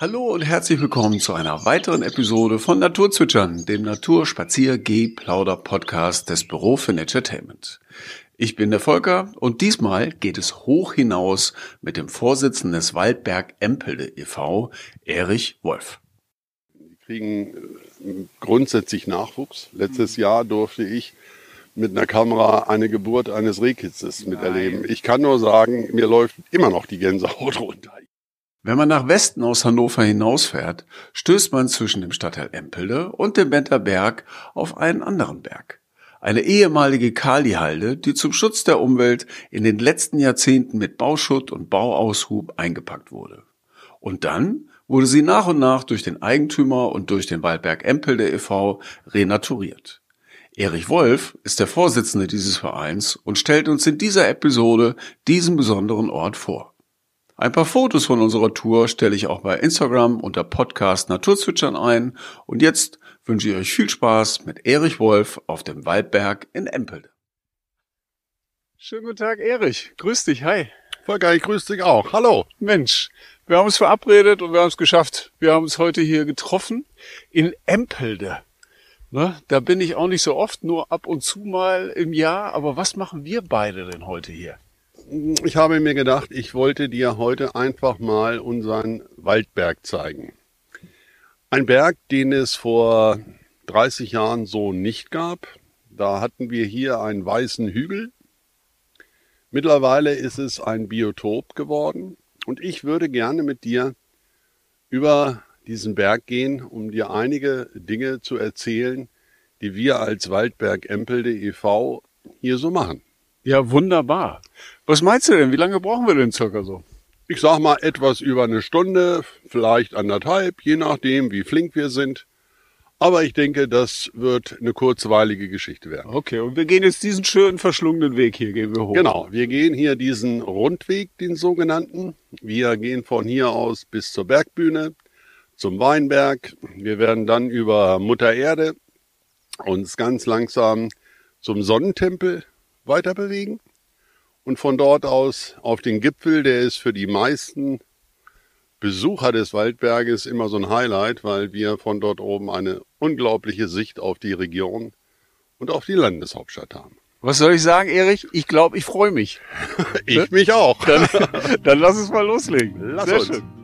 Hallo und herzlich willkommen zu einer weiteren Episode von Naturzwitschern, dem Naturspazier-G-Plauder-Podcast des Büro für Naturetainment. Ich bin der Volker und diesmal geht es hoch hinaus mit dem Vorsitzenden des Waldberg Empelde e.V., Erich Wolf. Wir kriegen äh, grundsätzlich Nachwuchs. Letztes Jahr durfte ich mit einer Kamera eine Geburt eines Rehkitzes miterleben. Ich kann nur sagen, mir läuft immer noch die Gänsehaut runter. Wenn man nach Westen aus Hannover hinausfährt, stößt man zwischen dem Stadtteil Empelde und dem Benter Berg auf einen anderen Berg. Eine ehemalige Kalihalde, die zum Schutz der Umwelt in den letzten Jahrzehnten mit Bauschutt und Bauaushub eingepackt wurde. Und dann wurde sie nach und nach durch den Eigentümer und durch den Waldberg Empelde e.V. renaturiert. Erich Wolf ist der Vorsitzende dieses Vereins und stellt uns in dieser Episode diesen besonderen Ort vor. Ein paar Fotos von unserer Tour stelle ich auch bei Instagram unter Podcast Naturzwitschern ein. Und jetzt wünsche ich euch viel Spaß mit Erich Wolf auf dem Waldberg in Empelde. Schönen guten Tag, Erich. Grüß dich. Hi. Volker, ich grüße dich auch. Hallo. Mensch, wir haben uns verabredet und wir haben es geschafft. Wir haben uns heute hier getroffen in Empelde. Ne, da bin ich auch nicht so oft, nur ab und zu mal im Jahr. Aber was machen wir beide denn heute hier? Ich habe mir gedacht, ich wollte dir heute einfach mal unseren Waldberg zeigen. Ein Berg, den es vor 30 Jahren so nicht gab. Da hatten wir hier einen weißen Hügel. Mittlerweile ist es ein Biotop geworden. Und ich würde gerne mit dir über diesen Berg gehen, um dir einige Dinge zu erzählen, die wir als Waldberg Empelde e.V. hier so machen. Ja, wunderbar. Was meinst du denn? Wie lange brauchen wir denn circa so? Ich sag mal etwas über eine Stunde, vielleicht anderthalb, je nachdem, wie flink wir sind. Aber ich denke, das wird eine kurzweilige Geschichte werden. Okay, und wir gehen jetzt diesen schönen verschlungenen Weg hier, gehen wir hoch. Genau, wir gehen hier diesen Rundweg, den sogenannten. Wir gehen von hier aus bis zur Bergbühne, zum Weinberg. Wir werden dann über Mutter Erde uns ganz langsam zum Sonnentempel weiter bewegen und von dort aus auf den Gipfel, der ist für die meisten Besucher des Waldberges immer so ein Highlight, weil wir von dort oben eine unglaubliche Sicht auf die Region und auf die Landeshauptstadt haben. Was soll ich sagen, Erich? Ich glaube, ich freue mich. ich mich auch. Dann, dann lass uns mal loslegen. Lass Sehr uns. Schön.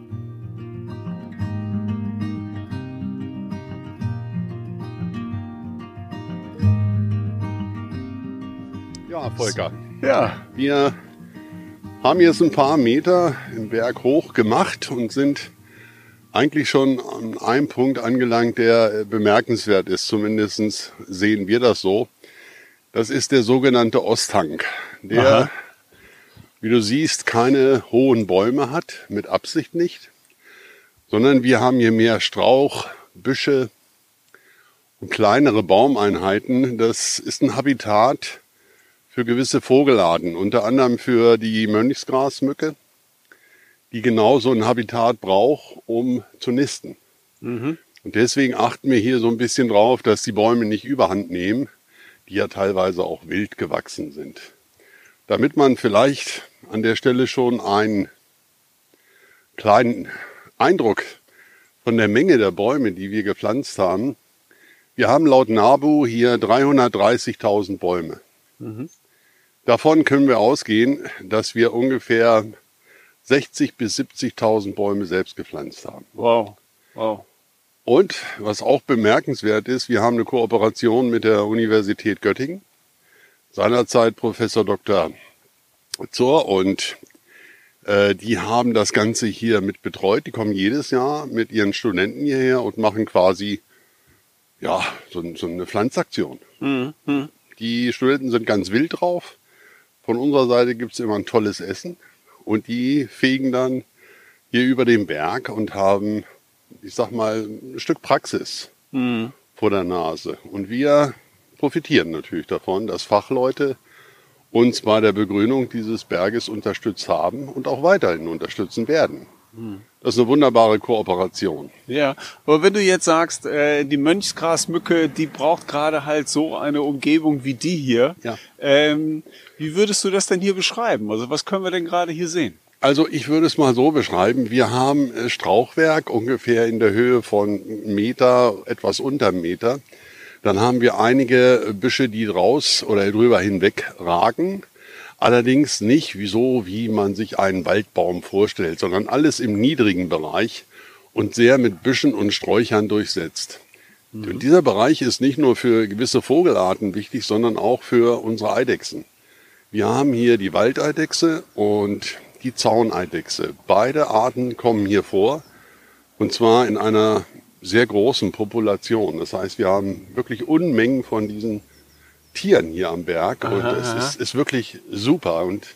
Ja, Volker. Ja. Wir haben jetzt ein paar Meter im Berg hoch gemacht und sind eigentlich schon an einem Punkt angelangt, der bemerkenswert ist. Zumindest sehen wir das so. Das ist der sogenannte Osthang, der, Aha. wie du siehst, keine hohen Bäume hat, mit Absicht nicht, sondern wir haben hier mehr Strauch, Büsche und kleinere Baumeinheiten. Das ist ein Habitat, für gewisse Vogelarten, unter anderem für die Mönchsgrasmücke, die genau so ein Habitat braucht, um zu nisten. Mhm. Und deswegen achten wir hier so ein bisschen drauf, dass die Bäume nicht überhand nehmen, die ja teilweise auch wild gewachsen sind. Damit man vielleicht an der Stelle schon einen kleinen Eindruck von der Menge der Bäume, die wir gepflanzt haben. Wir haben laut NABU hier 330.000 Bäume. Mhm. Davon können wir ausgehen, dass wir ungefähr 60 bis 70.000 Bäume selbst gepflanzt haben. Wow, wow. Und was auch bemerkenswert ist, wir haben eine Kooperation mit der Universität Göttingen. Seinerzeit Professor Dr. Zohr und äh, die haben das Ganze hier mit betreut. Die kommen jedes Jahr mit ihren Studenten hierher und machen quasi ja so, so eine Pflanzaktion. Mhm. Die Studenten sind ganz wild drauf von unserer Seite gibt es immer ein tolles Essen und die fegen dann hier über den Berg und haben, ich sag mal, ein Stück Praxis mhm. vor der Nase. Und wir profitieren natürlich davon, dass Fachleute uns bei der Begrünung dieses Berges unterstützt haben und auch weiterhin unterstützen werden. Das ist eine wunderbare Kooperation. Ja, aber wenn du jetzt sagst, äh, die Mönchsgrasmücke, die braucht gerade halt so eine Umgebung wie die hier. Ja. Ähm, wie würdest du das denn hier beschreiben? Also was können wir denn gerade hier sehen? Also ich würde es mal so beschreiben. Wir haben äh, Strauchwerk ungefähr in der Höhe von Meter, etwas unter Meter. Dann haben wir einige Büsche, die raus oder drüber hinweg ragen. Allerdings nicht wieso, wie man sich einen Waldbaum vorstellt, sondern alles im niedrigen Bereich und sehr mit Büschen und Sträuchern durchsetzt. Mhm. Und dieser Bereich ist nicht nur für gewisse Vogelarten wichtig, sondern auch für unsere Eidechsen. Wir haben hier die Waldeidechse und die Zauneidechse. Beide Arten kommen hier vor und zwar in einer sehr großen Population. Das heißt, wir haben wirklich Unmengen von diesen Tieren hier am Berg aha, und es ist, ist, wirklich super und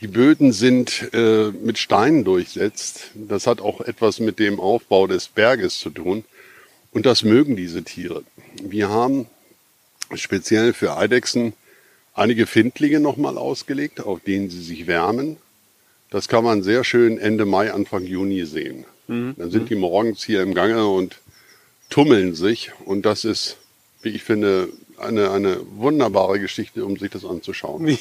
die Böden sind äh, mit Steinen durchsetzt. Das hat auch etwas mit dem Aufbau des Berges zu tun und das mögen diese Tiere. Wir haben speziell für Eidechsen einige Findlinge nochmal ausgelegt, auf denen sie sich wärmen. Das kann man sehr schön Ende Mai, Anfang Juni sehen. Mhm. Dann sind die morgens hier im Gange und tummeln sich. Und das ist, wie ich finde, eine, eine wunderbare Geschichte, um sich das anzuschauen.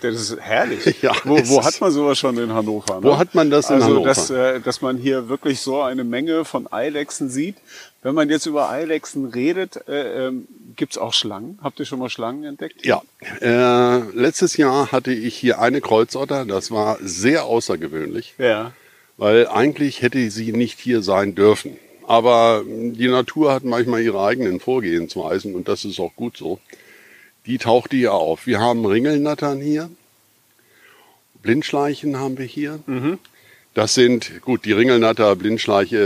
das ist herrlich. Ja, wo, wo hat man sowas schon in Hannover? Ne? Wo hat man das in also, Hannover? Dass, äh, dass man hier wirklich so eine Menge von Eidechsen sieht. Wenn man jetzt über Eidechsen redet, äh, ähm, gibt's auch Schlangen? Habt ihr schon mal Schlangen entdeckt? Ja. Äh, letztes Jahr hatte ich hier eine Kreuzotter. Das war sehr außergewöhnlich. Ja. Weil eigentlich hätte sie nicht hier sein dürfen. Aber die Natur hat manchmal ihre eigenen Vorgehensweisen und das ist auch gut so. Die taucht hier auf. Wir haben Ringelnattern hier. Blindschleichen haben wir hier. Mhm. Das sind, gut, die Ringelnatter, Blindschleiche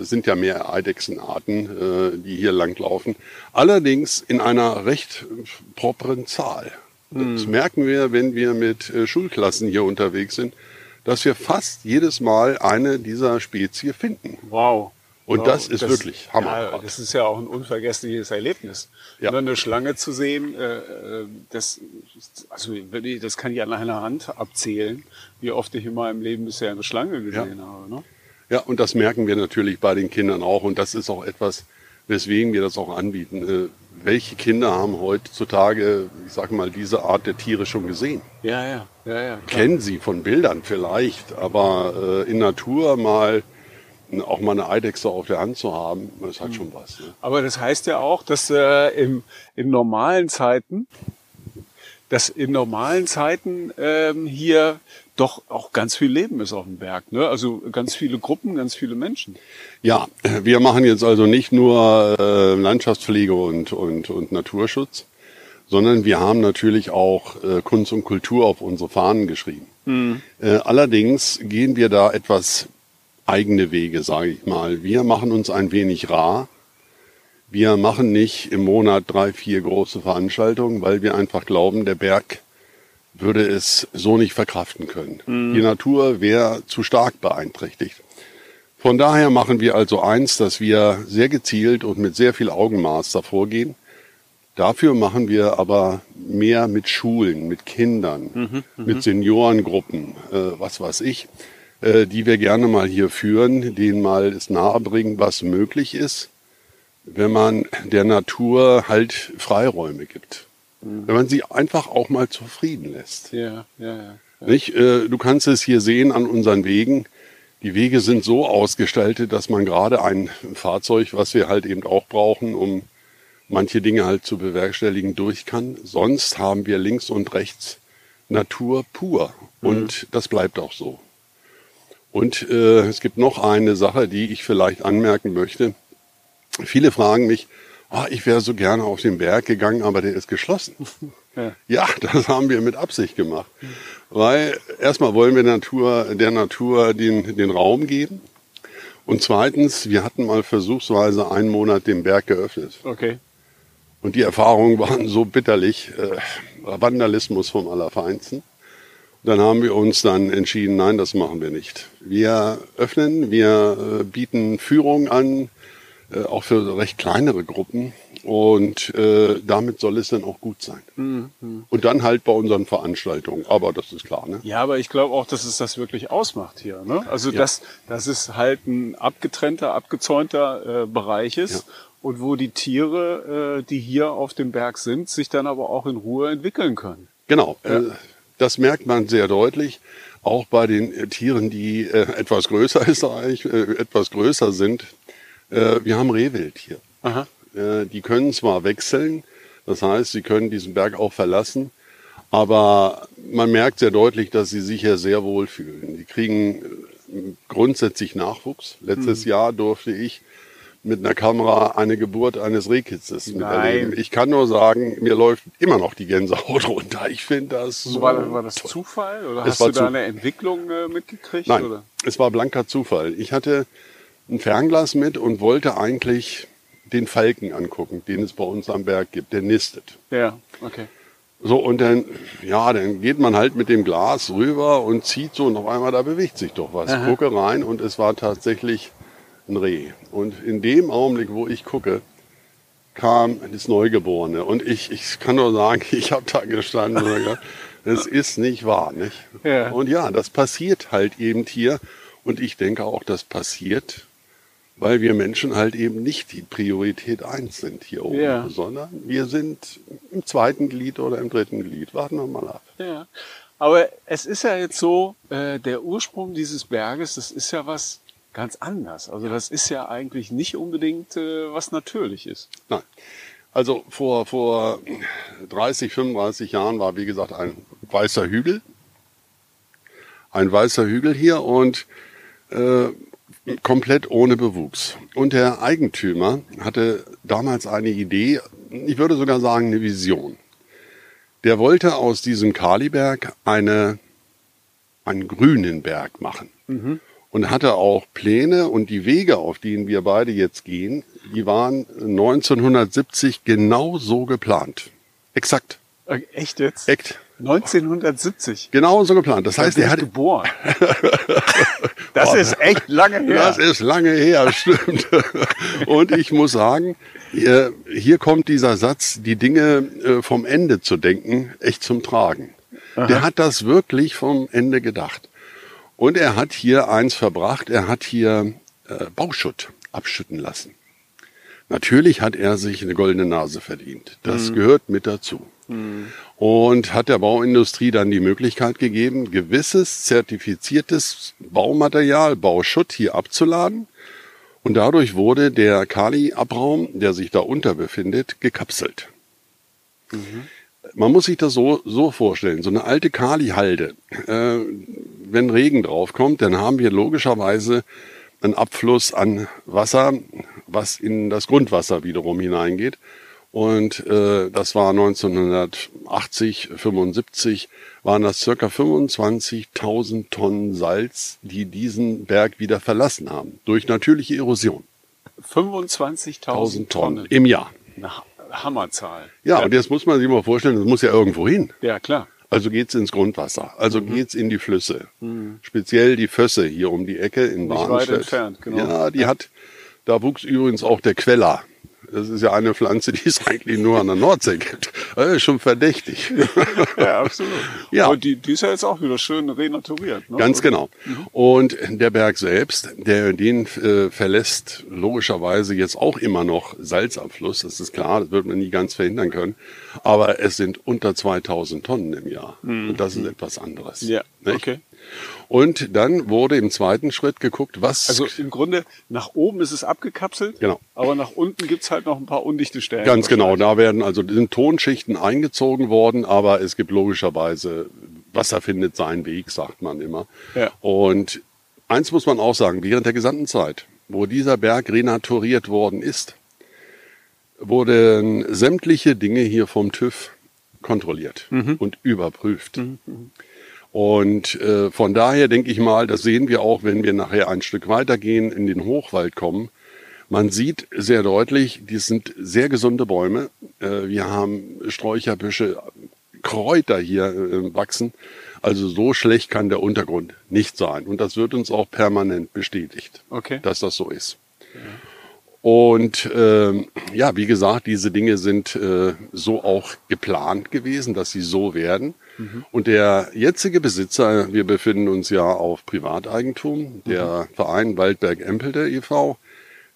äh, sind ja mehr Eidechsenarten, äh, die hier langlaufen. Allerdings in einer recht properen Zahl. Mhm. Das merken wir, wenn wir mit äh, Schulklassen hier unterwegs sind, dass wir fast jedes Mal eine dieser Spezie finden. Wow. Und genau, das ist das, wirklich Hammer. Ja, das ist ja auch ein unvergessliches Erlebnis. Ja. eine Schlange zu sehen, äh, äh, das, also das kann ich an einer Hand abzählen, wie oft ich in meinem Leben bisher eine Schlange gesehen ja. habe. Ne? Ja, und das merken wir natürlich bei den Kindern auch. Und das ist auch etwas, weswegen wir das auch anbieten. Äh, welche Kinder haben heutzutage, ich sage mal, diese Art der Tiere schon gesehen? Ja, ja, ja, ja. Klar. Kennen sie von Bildern vielleicht, aber in Natur mal auch mal eine Eidechse auf der Hand zu haben, das hat schon was. Ne? Aber das heißt ja auch, dass äh, im, in normalen Zeiten, dass in normalen Zeiten ähm, hier doch auch ganz viel Leben ist auf dem Berg. Ne? Also ganz viele Gruppen, ganz viele Menschen. Ja, wir machen jetzt also nicht nur äh, Landschaftspflege und, und, und Naturschutz, sondern wir haben natürlich auch äh, Kunst und Kultur auf unsere Fahnen geschrieben. Mhm. Äh, allerdings gehen wir da etwas eigene Wege, sage ich mal. Wir machen uns ein wenig rar. Wir machen nicht im Monat drei, vier große Veranstaltungen, weil wir einfach glauben, der Berg würde es so nicht verkraften können. Mhm. Die Natur wäre zu stark beeinträchtigt. Von daher machen wir also eins, dass wir sehr gezielt und mit sehr viel Augenmaß davor gehen. Dafür machen wir aber mehr mit Schulen, mit Kindern, mhm, mit mhm. Seniorengruppen, äh, was weiß ich. Äh, die wir gerne mal hier führen, denen mal es nahebringen, was möglich ist, wenn man der Natur halt Freiräume gibt. Mhm. Wenn man sie einfach auch mal zufrieden lässt. Ja, ja, ja. ja. Nicht? Äh, du kannst es hier sehen an unseren Wegen. Die Wege sind so ausgestaltet, dass man gerade ein Fahrzeug, was wir halt eben auch brauchen, um manche Dinge halt zu bewerkstelligen, durch kann. Sonst haben wir links und rechts Natur pur. Und mhm. das bleibt auch so. Und äh, es gibt noch eine Sache, die ich vielleicht anmerken möchte. Viele fragen mich, oh, ich wäre so gerne auf den Berg gegangen, aber der ist geschlossen. Ja. ja, das haben wir mit Absicht gemacht. Weil erstmal wollen wir Natur, der Natur den, den Raum geben. Und zweitens, wir hatten mal versuchsweise einen Monat den Berg geöffnet. Okay. Und die Erfahrungen waren so bitterlich. Äh, Vandalismus vom Allerfeinsten. Dann haben wir uns dann entschieden, nein, das machen wir nicht. Wir öffnen, wir äh, bieten Führung an, äh, auch für recht kleinere Gruppen. Und äh, damit soll es dann auch gut sein. Mhm. Und dann halt bei unseren Veranstaltungen. Aber das ist klar, ne? Ja, aber ich glaube auch, dass es das wirklich ausmacht hier. Ne? Also ja. dass, dass es halt ein abgetrennter, abgezäunter äh, Bereich ist. Ja. Und wo die Tiere, äh, die hier auf dem Berg sind, sich dann aber auch in Ruhe entwickeln können. Genau. Ja. Äh, das merkt man sehr deutlich. auch bei den Tieren, die äh, etwas größer ist eigentlich, äh, etwas größer sind. Äh, wir haben Rehwild hier. Aha. Äh, die können zwar wechseln, das heißt, sie können diesen Berg auch verlassen, aber man merkt sehr deutlich, dass sie sich hier sehr wohl fühlen. Die kriegen äh, grundsätzlich Nachwuchs. Letztes hm. Jahr durfte ich mit einer Kamera eine Geburt eines Rehkitzes miterleben. Ich kann nur sagen, mir läuft immer noch die Gänsehaut runter. Ich finde das so. War, war das toll. Zufall oder es hast du da eine Entwicklung äh, mitgekriegt? Nein, oder? es war blanker Zufall. Ich hatte ein Fernglas mit und wollte eigentlich den Falken angucken, den es bei uns am Berg gibt. Der nistet. Ja, okay. So, und dann, ja, dann geht man halt mit dem Glas rüber und zieht so und auf einmal, da bewegt sich doch was. Aha. Gucke rein und es war tatsächlich ein Reh. Und in dem Augenblick, wo ich gucke, kam das Neugeborene. Und ich, ich kann nur sagen, ich habe da gestanden und gesagt, das ist nicht wahr. Nicht? Ja. Und ja, das passiert halt eben hier. Und ich denke auch, das passiert, weil wir Menschen halt eben nicht die Priorität eins sind hier oben, ja. sondern wir sind im zweiten Glied oder im dritten Glied. Warten wir mal ab. Ja. Aber es ist ja jetzt so, äh, der Ursprung dieses Berges, das ist ja was ganz anders. Also das ist ja eigentlich nicht unbedingt äh, was natürlich ist. Nein. Also vor, vor 30, 35 Jahren war, wie gesagt, ein weißer Hügel. Ein weißer Hügel hier und äh, komplett ohne Bewuchs. Und der Eigentümer hatte damals eine Idee, ich würde sogar sagen eine Vision. Der wollte aus diesem Kaliberg eine, einen grünen Berg machen. Mhm und hatte auch Pläne und die Wege, auf denen wir beide jetzt gehen, die waren 1970 genau so geplant. Exakt. Äh, echt jetzt? Echt. 1970. Genau so geplant. Das heißt, er hat geboren. das ist echt lange her. Das ist lange her, stimmt. Und ich muss sagen, hier kommt dieser Satz, die Dinge äh, vom Ende zu denken, echt zum Tragen. Aha. Der hat das wirklich vom Ende gedacht. Und er hat hier eins verbracht, er hat hier äh, Bauschutt abschütten lassen. Natürlich hat er sich eine goldene Nase verdient. Das mhm. gehört mit dazu. Mhm. Und hat der Bauindustrie dann die Möglichkeit gegeben, gewisses zertifiziertes Baumaterial, Bauschutt hier abzuladen. Und dadurch wurde der Kali-Abraum, der sich da unter befindet, gekapselt. Mhm. Man muss sich das so, so vorstellen. So eine alte Kali-Halde, äh, wenn Regen draufkommt, dann haben wir logischerweise einen Abfluss an Wasser, was in das Grundwasser wiederum hineingeht. Und äh, das war 1980, 75, waren das circa 25.000 Tonnen Salz, die diesen Berg wieder verlassen haben, durch natürliche Erosion. 25.000 Tonnen. Tonnen im Jahr. Eine Hammerzahl. Ja, ja, und jetzt muss man sich mal vorstellen, das muss ja irgendwo hin. Ja, klar. Also geht's ins Grundwasser, also mhm. geht's in die Flüsse. Mhm. Speziell die Fösse hier um die Ecke in Nicht weit entfernt, genau. Ja, die hat, da wuchs übrigens auch der Queller das ist ja eine Pflanze, die es eigentlich nur an der Nordsee gibt. Das ist schon verdächtig. ja, absolut. Ja. Aber die, die ist ja jetzt auch wieder schön renaturiert. Ne? Ganz genau. Mhm. Und der Berg selbst, der den äh, verlässt logischerweise jetzt auch immer noch Salzabfluss. Das ist klar, das wird man nie ganz verhindern können. Aber es sind unter 2000 Tonnen im Jahr. Mhm. Und das ist etwas anderes. Ja, nicht? okay. Und dann wurde im zweiten Schritt geguckt, was. Also im Grunde nach oben ist es abgekapselt. Genau. Aber nach unten gibt's halt noch ein paar undichte Stellen. Ganz genau. Da werden also sind Tonschichten eingezogen worden, aber es gibt logischerweise, Wasser findet seinen Weg, sagt man immer. Ja. Und eins muss man auch sagen, während der gesamten Zeit, wo dieser Berg renaturiert worden ist, wurden sämtliche Dinge hier vom TÜV kontrolliert mhm. und überprüft. Mhm. Und äh, von daher denke ich mal, das sehen wir auch, wenn wir nachher ein Stück weitergehen, in den Hochwald kommen. Man sieht sehr deutlich, die sind sehr gesunde Bäume. Äh, wir haben Sträucherbüsche, Kräuter hier äh, wachsen. Also so schlecht kann der Untergrund nicht sein. Und das wird uns auch permanent bestätigt, okay. dass das so ist. Ja. Und äh, ja, wie gesagt, diese Dinge sind äh, so auch geplant gewesen, dass sie so werden. Mhm. Und der jetzige Besitzer, wir befinden uns ja auf Privateigentum, der mhm. Verein Waldberg-Empelde e.V.,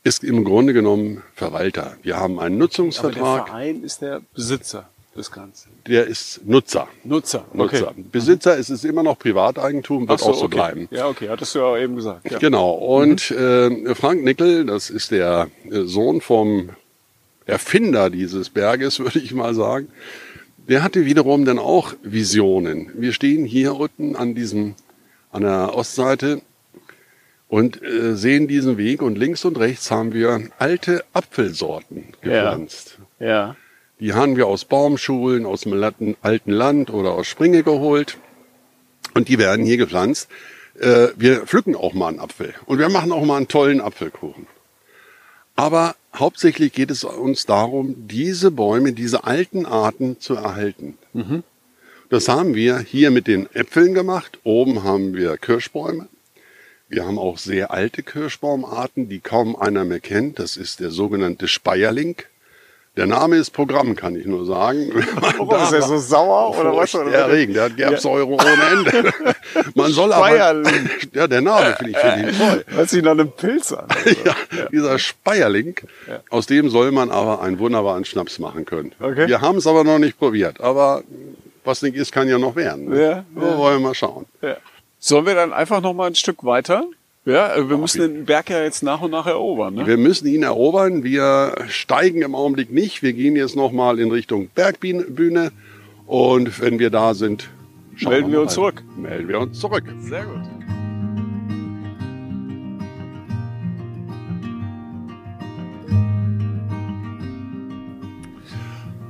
ist im Grunde genommen Verwalter. Wir haben einen Nutzungsvertrag. Aber der Verein ist der Besitzer. das Ganze? Der ist Nutzer. Nutzer. Nutzer. Okay. Besitzer ist es immer noch Privateigentum, wird so, auch so okay. bleiben. Ja, okay, hattest du ja auch eben gesagt. Ja. Genau. Und mhm. äh, Frank Nickel, das ist der äh, Sohn vom Erfinder dieses Berges, würde ich mal sagen. Der hatte wiederum dann auch Visionen. Wir stehen hier unten an diesem, an der Ostseite und äh, sehen diesen Weg und links und rechts haben wir alte Apfelsorten gepflanzt. Ja. ja. Die haben wir aus Baumschulen, aus dem alten Land oder aus Springe geholt und die werden hier gepflanzt. Äh, wir pflücken auch mal einen Apfel und wir machen auch mal einen tollen Apfelkuchen. Aber hauptsächlich geht es uns darum, diese Bäume, diese alten Arten zu erhalten. Mhm. Das haben wir hier mit den Äpfeln gemacht. Oben haben wir Kirschbäume. Wir haben auch sehr alte Kirschbaumarten, die kaum einer mehr kennt. Das ist der sogenannte Speierling. Der Name ist Programm, kann ich nur sagen. Warum ist er so sauer oder was? Der Regen, der hat Gerbsäure ja. ohne Ende. Man soll aber, ja, der Name finde ich, find ich toll. Hört sich nach einem Pilz an. ja, ja, dieser Speierling, ja. aus dem soll man aber einen wunderbaren Schnaps machen können. Okay. Wir haben es aber noch nicht probiert, aber was nicht ist, kann ja noch werden. Ne? Ja, ja. wollen wir mal schauen. Ja. Sollen wir dann einfach noch mal ein Stück weiter? Ja, wir müssen den Berg ja jetzt nach und nach erobern. Ne? Wir müssen ihn erobern. Wir steigen im Augenblick nicht. Wir gehen jetzt noch mal in Richtung Bergbühne. Und wenn wir da sind, melden wir, wir uns zurück. Melden wir uns zurück. Sehr gut.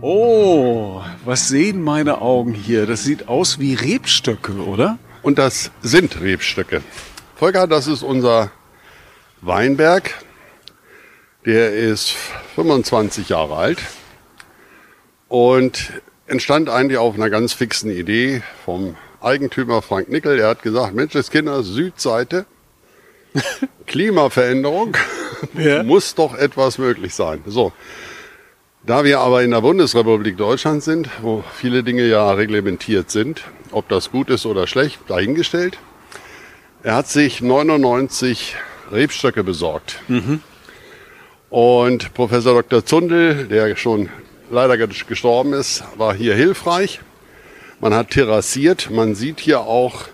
Oh, was sehen meine Augen hier? Das sieht aus wie Rebstöcke, oder? Und das sind Rebstöcke. Volker, das ist unser Weinberg. Der ist 25 Jahre alt und entstand eigentlich auf einer ganz fixen Idee vom Eigentümer Frank Nickel. Er hat gesagt, Mensch, das Kinder, Südseite, Klimaveränderung, ja. muss doch etwas möglich sein. So. Da wir aber in der Bundesrepublik Deutschland sind, wo viele Dinge ja reglementiert sind, ob das gut ist oder schlecht, dahingestellt. Er hat sich 99 Rebstöcke besorgt. Mhm. Und Professor Dr. Zundel, der schon leider gestorben ist, war hier hilfreich. Man hat terrassiert. Man sieht hier auch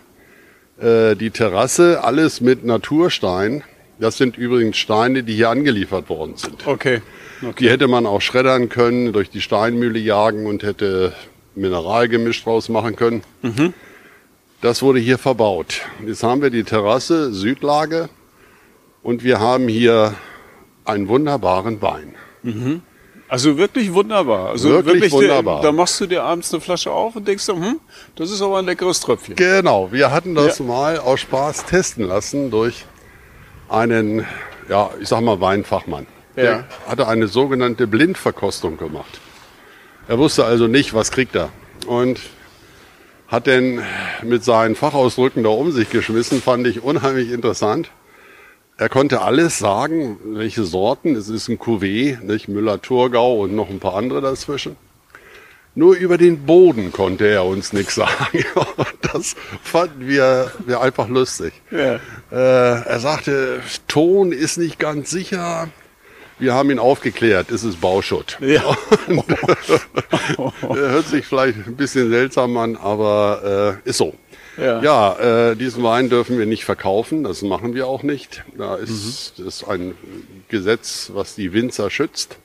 äh, die Terrasse, alles mit Naturstein. Das sind übrigens Steine, die hier angeliefert worden sind. Okay. okay. Die hätte man auch schreddern können, durch die Steinmühle jagen und hätte Mineralgemisch draus machen können. Mhm. Das wurde hier verbaut. Jetzt haben wir die Terrasse, Südlage und wir haben hier einen wunderbaren Wein. Mhm. Also wirklich wunderbar. Also wirklich, wirklich wunderbar. da machst du dir abends eine Flasche auf und denkst, hm, das ist aber ein leckeres Tröpfchen. Genau, wir hatten das ja. mal aus Spaß testen lassen durch einen, ja, ich sag mal Weinfachmann. Ja. Der hatte eine sogenannte Blindverkostung gemacht. Er wusste also nicht, was kriegt er. Und hat denn mit seinen Fachausdrücken da um sich geschmissen, fand ich unheimlich interessant. Er konnte alles sagen, welche Sorten. Es ist ein Cuvée, nicht Müller-Thurgau und noch ein paar andere dazwischen. Nur über den Boden konnte er uns nichts sagen. Das fanden wir, wir einfach lustig. Ja. Äh, er sagte, Ton ist nicht ganz sicher. Wir haben ihn aufgeklärt, es ist Bauschutt. Ja. hört sich vielleicht ein bisschen seltsam an, aber äh, ist so. Ja, ja äh, diesen Wein dürfen wir nicht verkaufen, das machen wir auch nicht. Da ist, mhm. das ist ein Gesetz, was die Winzer schützt.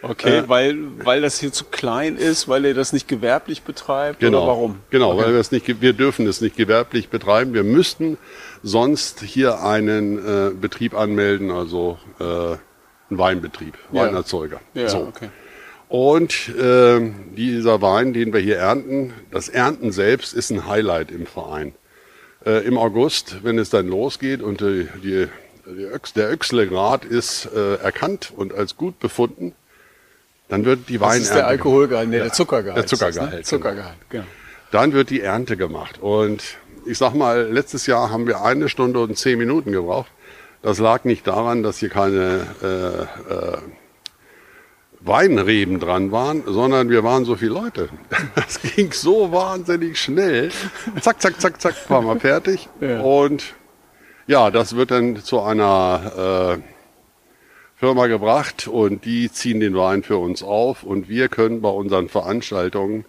Okay, äh, weil, weil das hier zu klein ist, weil ihr das nicht gewerblich betreibt genau, oder warum? Genau, okay. weil wir es nicht, wir dürfen es nicht gewerblich betreiben. Wir müssten sonst hier einen äh, Betrieb anmelden, also äh, ein Weinbetrieb, ja. Weinerzeuger. Ja, so. okay. Und äh, dieser Wein, den wir hier ernten, das Ernten selbst ist ein Highlight im Verein. Äh, Im August, wenn es dann losgeht und die, die, die Öchs, der Öchslegrad ist äh, erkannt und als gut befunden, dann wird die Wein. Das ist der Alkoholgehalt, nee, der Zuckergehalt. Der Zuckergehalt. Ne? Zuckergehalt, genau. Dann wird die Ernte gemacht. Und ich sag mal, letztes Jahr haben wir eine Stunde und zehn Minuten gebraucht. Das lag nicht daran, dass hier keine äh, äh, Weinreben dran waren, sondern wir waren so viele Leute. Das ging so wahnsinnig schnell. Zack, zack, zack, zack, waren wir fertig. Ja. Und ja, das wird dann zu einer äh, Firma gebracht und die ziehen den Wein für uns auf und wir können bei unseren Veranstaltungen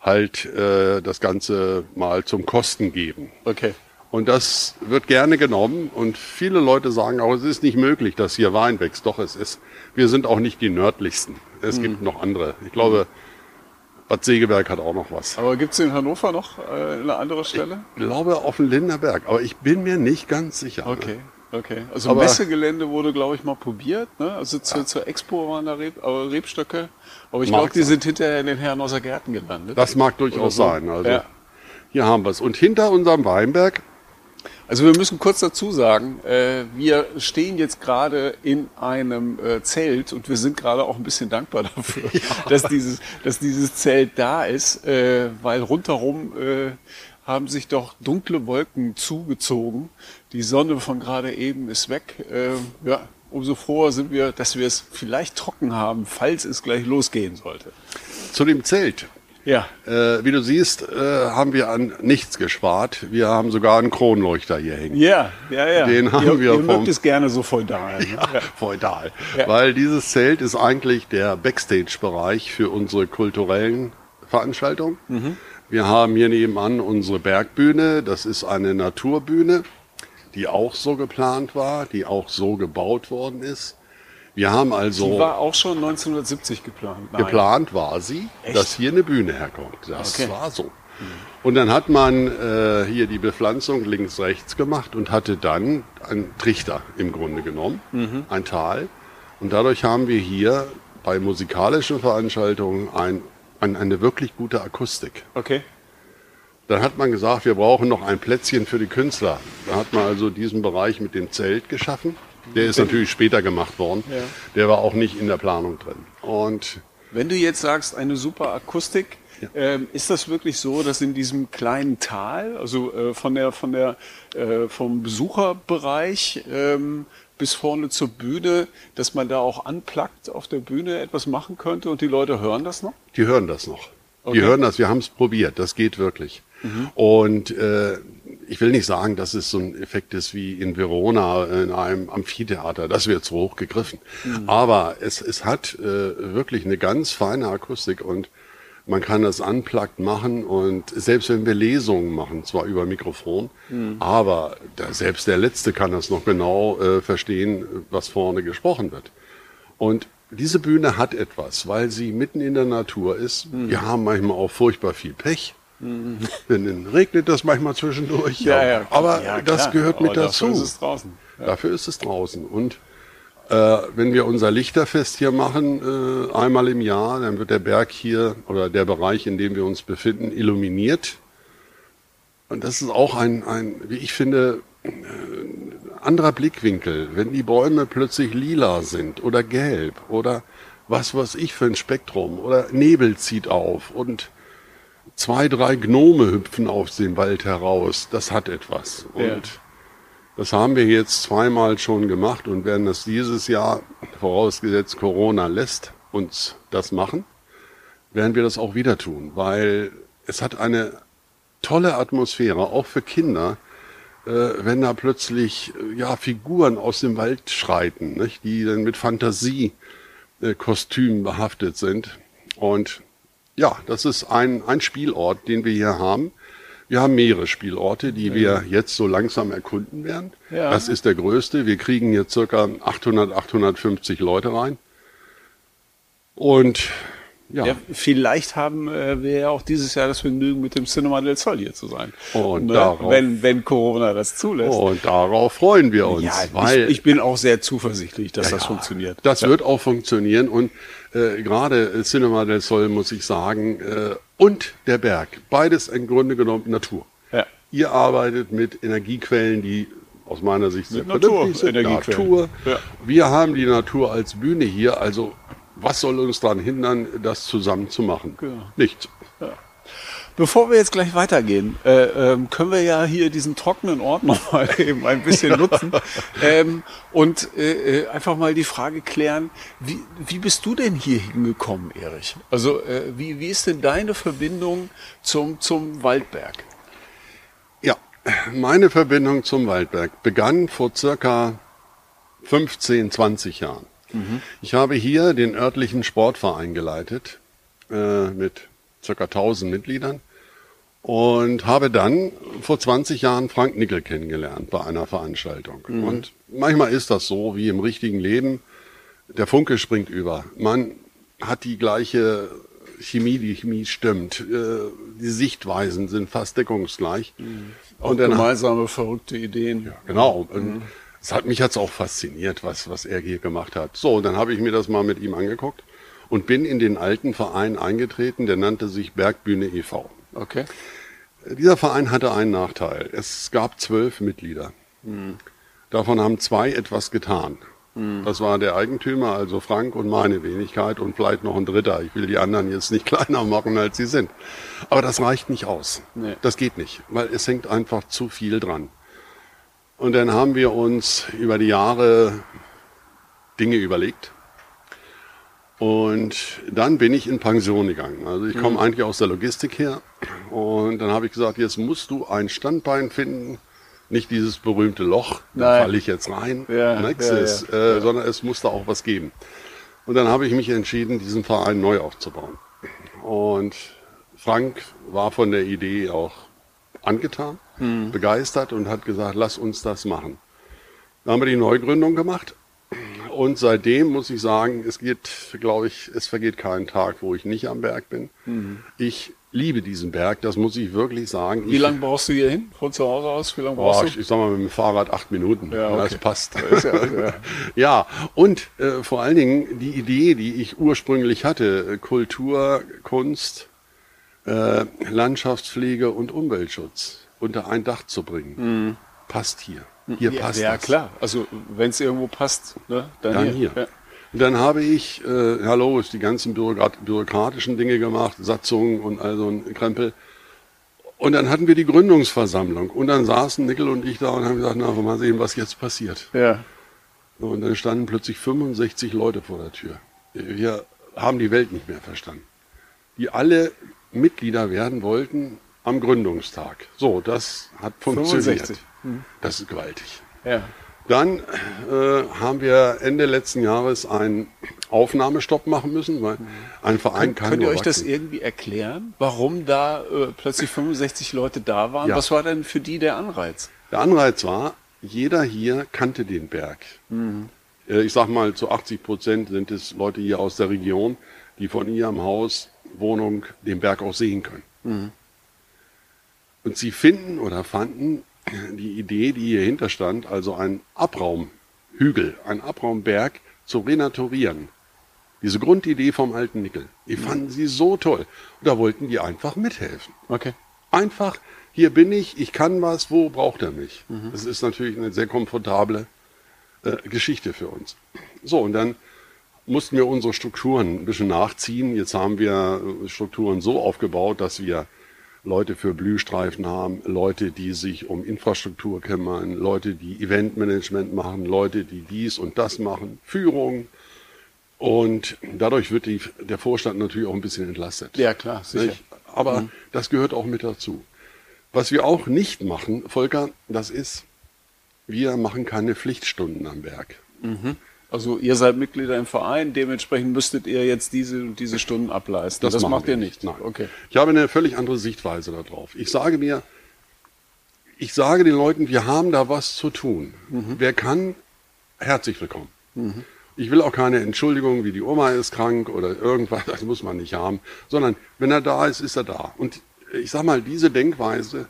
halt äh, das Ganze mal zum Kosten geben. Okay. Und das wird gerne genommen und viele Leute sagen auch, es ist nicht möglich, dass hier Wein wächst. Doch, es ist. Wir sind auch nicht die nördlichsten. Es mhm. gibt noch andere. Ich glaube, Bad Segeberg hat auch noch was. Aber gibt es in Hannover noch äh, eine andere Stelle? Ich glaube auf dem Linderberg, aber ich bin mir nicht ganz sicher. Okay. Ne? Okay, also aber, Messegelände wurde, glaube ich, mal probiert. Ne? Also zu, ja. zur Expo waren da Reb, äh, Rebstöcke. Aber ich glaube, die sind hinterher in den Herren aus der Gärten gelandet. Das mag durchaus so. sein. Also ja. hier haben wir es. Und hinter unserem Weinberg also wir müssen kurz dazu sagen, äh, wir stehen jetzt gerade in einem äh, Zelt und wir sind gerade auch ein bisschen dankbar dafür, ja. dass, dieses, dass dieses Zelt da ist, äh, weil rundherum äh, haben sich doch dunkle Wolken zugezogen. Die Sonne von gerade eben ist weg. Äh, ja, umso froher sind wir, dass wir es vielleicht trocken haben, falls es gleich losgehen sollte. Zu dem Zelt. Ja. Äh, wie du siehst, äh, haben wir an nichts gespart. Wir haben sogar einen Kronleuchter hier hängen. Ja, ja, ja. Den haben ihr, wir ihr vom, mögt es gerne so feudal. Ne? Ja, feudal. Ja. Weil dieses Zelt ist eigentlich der Backstage-Bereich für unsere kulturellen Veranstaltungen. Mhm. Wir haben hier nebenan unsere Bergbühne. Das ist eine Naturbühne, die auch so geplant war, die auch so gebaut worden ist. Wir haben also. Die war auch schon 1970 geplant. Nein. Geplant war sie, Echt? dass hier eine Bühne herkommt. Das okay. war so. Und dann hat man äh, hier die Bepflanzung links-rechts gemacht und hatte dann einen Trichter im Grunde genommen, mhm. ein Tal. Und dadurch haben wir hier bei musikalischen Veranstaltungen ein, ein, eine wirklich gute Akustik. Okay. Dann hat man gesagt, wir brauchen noch ein Plätzchen für die Künstler. Da hat man also diesen Bereich mit dem Zelt geschaffen. Der ist natürlich später gemacht worden. Ja. Der war auch nicht in der Planung drin. Und wenn du jetzt sagst, eine super Akustik, ja. ähm, ist das wirklich so, dass in diesem kleinen Tal, also äh, von der, von der, äh, vom Besucherbereich ähm, bis vorne zur Bühne, dass man da auch anplagt auf der Bühne etwas machen könnte und die Leute hören das noch? Die hören das noch. Okay. Die hören das, wir haben es probiert, das geht wirklich. Mhm. Und äh, ich will nicht sagen, dass es so ein Effekt ist wie in Verona in einem Amphitheater. Das wird zu hoch gegriffen. Mhm. Aber es, es hat äh, wirklich eine ganz feine Akustik und man kann das unplugged machen und selbst wenn wir Lesungen machen, zwar über Mikrofon, mhm. aber da, selbst der Letzte kann das noch genau äh, verstehen, was vorne gesprochen wird. Und diese Bühne hat etwas, weil sie mitten in der Natur ist. Mhm. Wir haben manchmal auch furchtbar viel Pech. Mhm. Dann regnet das manchmal zwischendurch. Ja, ja, aber ja, das gehört mit dazu. Dafür ist es draußen. Ja. Dafür ist es draußen. Und äh, wenn wir unser Lichterfest hier machen, äh, einmal im Jahr, dann wird der Berg hier oder der Bereich, in dem wir uns befinden, illuminiert. Und das ist auch ein, ein wie ich finde, äh, anderer Blickwinkel. Wenn die Bäume plötzlich lila sind oder gelb oder was weiß ich für ein Spektrum oder Nebel zieht auf und zwei, drei Gnome hüpfen aus dem Wald heraus. Das hat etwas. Und ja. das haben wir jetzt zweimal schon gemacht und werden das dieses Jahr, vorausgesetzt Corona lässt uns das machen, werden wir das auch wieder tun, weil es hat eine tolle Atmosphäre, auch für Kinder, äh, wenn da plötzlich ja Figuren aus dem Wald schreiten, nicht, die dann mit Fantasie äh, Kostümen behaftet sind. Und ja, das ist ein, ein Spielort, den wir hier haben. Wir haben mehrere Spielorte, die wir jetzt so langsam erkunden werden. Ja. Das ist der größte. Wir kriegen hier circa 800, 850 Leute rein. Und ja. ja. vielleicht haben äh, wir ja auch dieses Jahr das Vergnügen, mit dem Cinema del Sol hier zu sein. Und ne? darauf, wenn, wenn Corona das zulässt. Und darauf freuen wir uns. Ja, weil, ich, ich bin auch sehr zuversichtlich, dass ja, das funktioniert. Das wird auch funktionieren und äh, gerade Cinema del Sol, muss ich sagen, äh, und der Berg, beides im Grunde genommen Natur. Ja. Ihr arbeitet mit Energiequellen, die aus meiner Sicht sehr vernünftig sind. Natur. Ja. Wir haben die Natur als Bühne hier, also was soll uns daran hindern, das zusammen zu machen? Genau. Nichts. Ja. Bevor wir jetzt gleich weitergehen, äh, ähm, können wir ja hier diesen trockenen Ort nochmal eben ein bisschen nutzen ähm, und äh, äh, einfach mal die Frage klären, wie, wie bist du denn hier hingekommen, Erich? Also wie, wie ist denn deine Verbindung zum, zum Waldberg? Ja, meine Verbindung zum Waldberg begann vor circa 15, 20 Jahren. Mhm. Ich habe hier den örtlichen Sportverein geleitet äh, mit circa 1000 Mitgliedern und habe dann vor 20 Jahren Frank Nickel kennengelernt bei einer Veranstaltung. Mhm. Und manchmal ist das so wie im richtigen Leben. Der Funke springt über. Man hat die gleiche Chemie, die Chemie stimmt. Äh, die Sichtweisen sind fast deckungsgleich. Mhm. Und dann, gemeinsame verrückte Ideen. Ja, genau. Mhm. Es hat mich jetzt auch fasziniert, was, was er hier gemacht hat. So, dann habe ich mir das mal mit ihm angeguckt und bin in den alten Verein eingetreten, der nannte sich Bergbühne e.V. Okay. Dieser Verein hatte einen Nachteil. Es gab zwölf Mitglieder. Mhm. Davon haben zwei etwas getan. Mhm. Das war der Eigentümer, also Frank und meine Wenigkeit und vielleicht noch ein Dritter. Ich will die anderen jetzt nicht kleiner machen, als sie sind. Aber das reicht nicht aus. Nee. Das geht nicht, weil es hängt einfach zu viel dran. Und dann haben wir uns über die Jahre Dinge überlegt und dann bin ich in Pension gegangen. Also ich komme mhm. eigentlich aus der Logistik her. Und dann habe ich gesagt, jetzt musst du ein Standbein finden. Nicht dieses berühmte Loch, da falle ich jetzt rein, ja, ja, ist, äh, ja. sondern es muss da auch was geben. Und dann habe ich mich entschieden, diesen Verein neu aufzubauen. Und Frank war von der Idee auch angetan, mhm. begeistert und hat gesagt, lass uns das machen. Dann haben wir die Neugründung gemacht und seitdem muss ich sagen, es geht, glaube ich, es vergeht kein Tag, wo ich nicht am Berg bin. Mhm. Ich liebe diesen Berg, das muss ich wirklich sagen. Wie lange brauchst du hier hin? Von zu Hause aus? Wie lange brauchst oh, du? Ich sag mal mit dem Fahrrad acht Minuten. Ja, okay. Das passt. Ja, ja. ja, und äh, vor allen Dingen die Idee, die ich ursprünglich hatte, Kultur, Kunst, äh, Landschaftspflege und Umweltschutz unter ein Dach zu bringen, mhm. passt hier. Hier ja, passt Ja, das. klar. Also wenn es irgendwo passt, ne, dann, dann hier. hier. Ja. Und dann habe ich, äh, hallo, die ganzen Bürokrat bürokratischen Dinge gemacht, Satzungen und all so ein Krempel. Und dann hatten wir die Gründungsversammlung und dann saßen Nickel und ich da und haben gesagt, na, mal sehen, was jetzt passiert. Ja. Und dann standen plötzlich 65 Leute vor der Tür. Wir haben die Welt nicht mehr verstanden. Die alle Mitglieder werden wollten am Gründungstag. So, das hat funktioniert. 65. Mhm. Das ist gewaltig. Ja. Dann äh, haben wir Ende letzten Jahres einen Aufnahmestopp machen müssen, weil ein Verein kann. Könnt ihr euch wachsen. das irgendwie erklären, warum da äh, plötzlich 65 Leute da waren? Ja. Was war denn für die der Anreiz? Der Anreiz war, jeder hier kannte den Berg. Mhm. Äh, ich sag mal, zu 80 Prozent sind es Leute hier aus der Region, die von ihrem Haus, Wohnung den Berg auch sehen können. Mhm. Und sie finden oder fanden die Idee, die hier hinter stand, also ein Abraumhügel, ein Abraumberg zu renaturieren. Diese Grundidee vom alten Nickel, die fanden sie so toll. Und da wollten die einfach mithelfen. Okay. Einfach, hier bin ich, ich kann was, wo braucht er mich? Mhm. Das ist natürlich eine sehr komfortable äh, Geschichte für uns. So, und dann mussten wir unsere Strukturen ein bisschen nachziehen. Jetzt haben wir äh, Strukturen so aufgebaut, dass wir Leute für Blühstreifen haben, Leute, die sich um Infrastruktur kümmern, Leute, die Eventmanagement machen, Leute, die dies und das machen, Führung. Und dadurch wird die, der Vorstand natürlich auch ein bisschen entlastet. Ja, klar, sicher. Nicht? Aber mhm. das gehört auch mit dazu. Was wir auch nicht machen, Volker, das ist, wir machen keine Pflichtstunden am Berg. Mhm. Also ihr seid Mitglieder im Verein, dementsprechend müsstet ihr jetzt diese und diese Stunden ableisten. Das, das macht ihr nicht. Nein. Okay. Ich habe eine völlig andere Sichtweise darauf. Ich sage mir, ich sage den Leuten, wir haben da was zu tun. Mhm. Wer kann, herzlich willkommen. Mhm. Ich will auch keine Entschuldigung, wie die Oma ist krank oder irgendwas, das muss man nicht haben, sondern wenn er da ist, ist er da. Und ich sage mal, diese Denkweise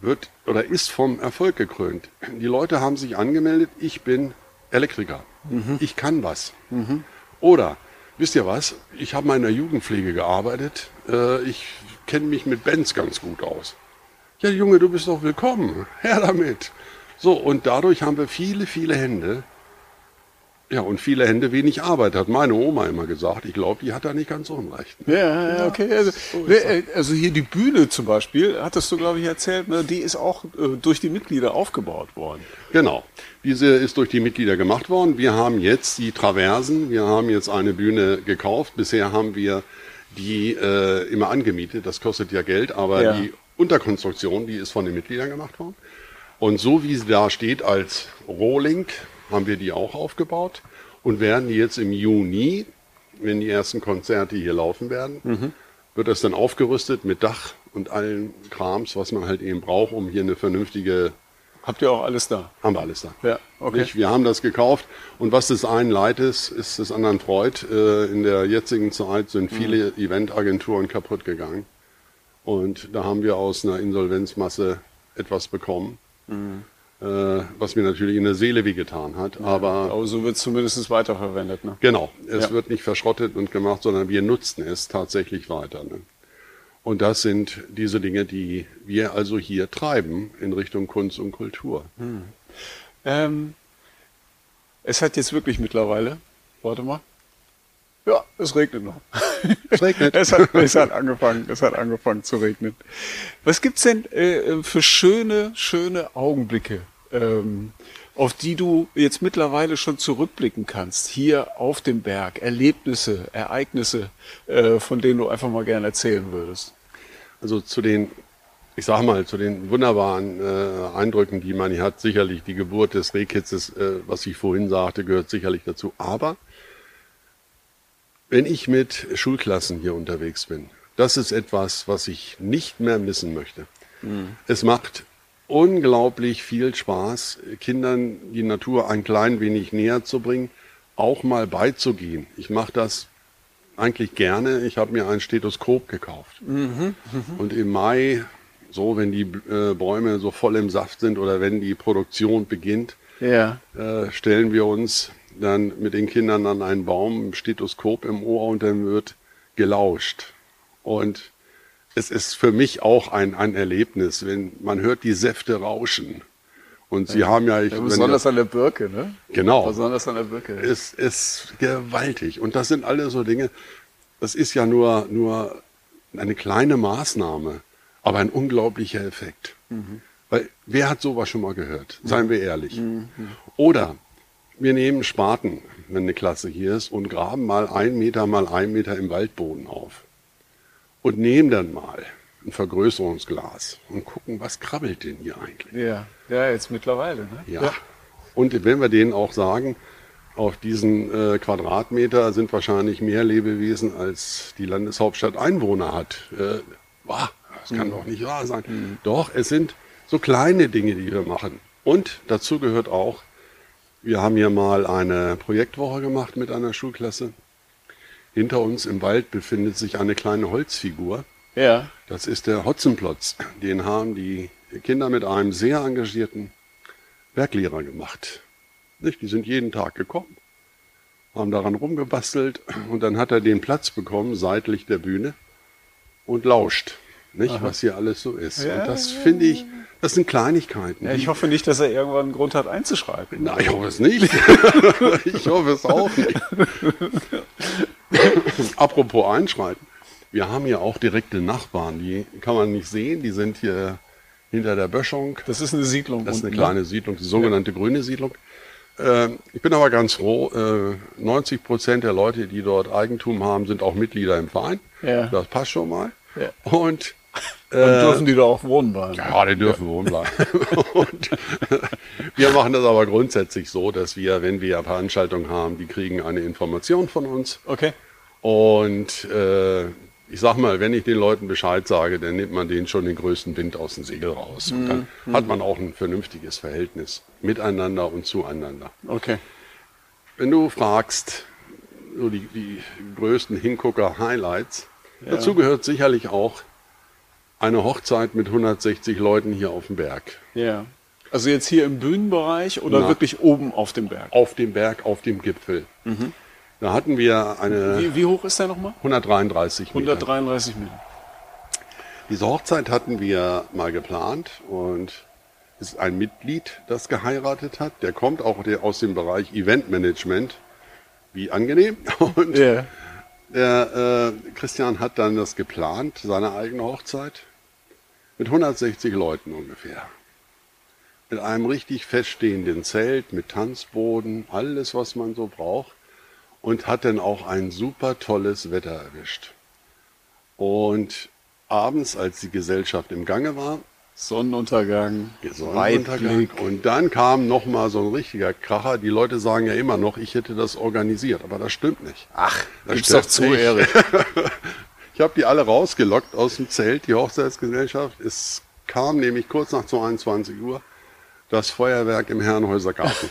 wird oder ist vom Erfolg gekrönt. Die Leute haben sich angemeldet, ich bin Elektriker. Mhm. Ich kann was. Mhm. Oder, wisst ihr was? Ich habe mal in der Jugendpflege gearbeitet. Äh, ich kenne mich mit Bands ganz gut aus. Ja, Junge, du bist doch willkommen. Her damit. So, und dadurch haben wir viele, viele Hände, ja, und viele Hände wenig Arbeit, hat meine Oma immer gesagt. Ich glaube, die hat da nicht ganz unrecht. Ne? Ja, ja, okay. Also, so äh, also, hier die Bühne zum Beispiel, hattest du, glaube ich, erzählt, ne, die ist auch äh, durch die Mitglieder aufgebaut worden. Genau. Diese ist durch die Mitglieder gemacht worden. Wir haben jetzt die Traversen, wir haben jetzt eine Bühne gekauft. Bisher haben wir die äh, immer angemietet. Das kostet ja Geld, aber ja. die Unterkonstruktion, die ist von den Mitgliedern gemacht worden. Und so wie sie da steht als Rohling, haben wir die auch aufgebaut und werden die jetzt im Juni, wenn die ersten Konzerte hier laufen werden, mhm. wird das dann aufgerüstet mit Dach und allen Krams, was man halt eben braucht, um hier eine vernünftige Habt ihr auch alles da? Haben wir alles da. Ja, okay. Nicht? Wir haben das gekauft und was des einen leid ist, ist des anderen freut. Äh, in der jetzigen Zeit sind viele mhm. Eventagenturen kaputt gegangen und da haben wir aus einer Insolvenzmasse etwas bekommen. Mhm. Äh, was mir natürlich in der Seele wehgetan hat. Ja, aber, aber so wird es zumindest weiterverwendet. Ne? Genau, es ja. wird nicht verschrottet und gemacht, sondern wir nutzen es tatsächlich weiter. Ne? Und das sind diese Dinge, die wir also hier treiben in Richtung Kunst und Kultur. Hm. Ähm, es hat jetzt wirklich mittlerweile, warte mal, ja, es regnet noch. Es regnet. es, hat, es, hat angefangen, es hat angefangen zu regnen. Was gibt's denn äh, für schöne, schöne Augenblicke ähm, auf die du jetzt mittlerweile schon zurückblicken kannst, hier auf dem Berg, Erlebnisse, Ereignisse, äh, von denen du einfach mal gerne erzählen würdest? Also zu den, ich sag mal, zu den wunderbaren äh, Eindrücken, die man hier hat, sicherlich die Geburt des Rehkitzes, äh, was ich vorhin sagte, gehört sicherlich dazu. Aber wenn ich mit Schulklassen hier unterwegs bin, das ist etwas, was ich nicht mehr missen möchte. Mhm. Es macht unglaublich viel Spaß, Kindern die Natur ein klein wenig näher zu bringen, auch mal beizugehen. Ich mache das eigentlich gerne. Ich habe mir ein Stethoskop gekauft. Mhm, mh. Und im Mai, so wenn die äh, Bäume so voll im Saft sind oder wenn die Produktion beginnt, ja. äh, stellen wir uns dann mit den Kindern an einen Baum, Stethoskop im Ohr und dann wird gelauscht. Und es ist für mich auch ein, ein Erlebnis, wenn man hört die Säfte rauschen. Und sie ja, haben ja, ich, ja besonders ja, an der Birke, ne? Genau. Besonders an der Birke. Es ist gewaltig. Und das sind alle so Dinge. Das ist ja nur nur eine kleine Maßnahme, aber ein unglaublicher Effekt. Mhm. Weil wer hat sowas schon mal gehört? Seien wir ehrlich. Mhm. Oder wir nehmen Spaten, wenn eine Klasse hier ist, und graben mal ein Meter mal ein Meter im Waldboden auf und nehmen dann mal ein Vergrößerungsglas und gucken, was krabbelt denn hier eigentlich. Ja, ja jetzt mittlerweile. Ne? Ja. ja. Und wenn wir denen auch sagen, auf diesen äh, Quadratmeter sind wahrscheinlich mehr Lebewesen, als die Landeshauptstadt Einwohner hat. Äh, boah, das kann mhm. doch nicht wahr sein. Mhm. Doch, es sind so kleine Dinge, die wir machen. Und dazu gehört auch, wir haben hier mal eine Projektwoche gemacht mit einer Schulklasse. Hinter uns im Wald befindet sich eine kleine Holzfigur. Ja. Das ist der Hotzenplotz. Den haben die Kinder mit einem sehr engagierten Berglehrer gemacht. Nicht? Die sind jeden Tag gekommen, haben daran rumgebastelt und dann hat er den Platz bekommen, seitlich der Bühne und lauscht, nicht? was hier alles so ist. Ja, und das finde ich, das sind Kleinigkeiten. Ja, ich hoffe nicht, dass er irgendwann einen Grund hat einzuschreiben. Nein, ich hoffe es nicht. ich hoffe es auch nicht. Apropos einschreiten. Wir haben hier auch direkte Nachbarn. Die kann man nicht sehen. Die sind hier hinter der Böschung. Das ist eine Siedlung. Das ist eine unten, kleine ne? Siedlung, die sogenannte ja. grüne Siedlung. Ähm, ich bin aber ganz froh. 90 äh, Prozent der Leute, die dort Eigentum haben, sind auch Mitglieder im Verein. Ja. Das passt schon mal. Ja. Und äh, dürfen die da auch wohnen bleiben? Ja, die dürfen ja. wohnen bleiben. und wir machen das aber grundsätzlich so, dass wir, wenn wir Veranstaltungen haben, die kriegen eine Information von uns. Okay. Und äh, ich sag mal, wenn ich den Leuten Bescheid sage, dann nimmt man denen schon den größten Wind aus dem Segel raus. Und dann mhm. hat man auch ein vernünftiges Verhältnis miteinander und zueinander. Okay. Wenn du fragst, so die, die größten Hingucker-Highlights, ja. dazu gehört sicherlich auch eine Hochzeit mit 160 Leuten hier auf dem Berg. Ja. Also jetzt hier im Bühnenbereich oder Na, wirklich oben auf dem Berg? Auf dem Berg, auf dem Gipfel. Mhm. Da hatten wir eine. Wie, wie hoch ist der nochmal? 133 Meter. 133 Meter. Diese Hochzeit hatten wir mal geplant und es ist ein Mitglied, das geheiratet hat. Der kommt auch aus dem Bereich Eventmanagement. Wie angenehm. Und yeah. Der äh, Christian hat dann das geplant, seine eigene Hochzeit, mit 160 Leuten ungefähr. Mit einem richtig feststehenden Zelt, mit Tanzboden, alles, was man so braucht. Und hat dann auch ein super tolles Wetter erwischt. Und abends, als die Gesellschaft im Gange war, Sonnenuntergang, Sonnenuntergang. Und dann kam noch mal so ein richtiger Kracher. Die Leute sagen ja immer noch, ich hätte das organisiert, aber das stimmt nicht. Ach, das gibt's doch zu, Erik. ich habe die alle rausgelockt aus dem Zelt, die Hochzeitsgesellschaft. Es kam nämlich kurz nach 22 Uhr das Feuerwerk im Herrenhäuser Garten.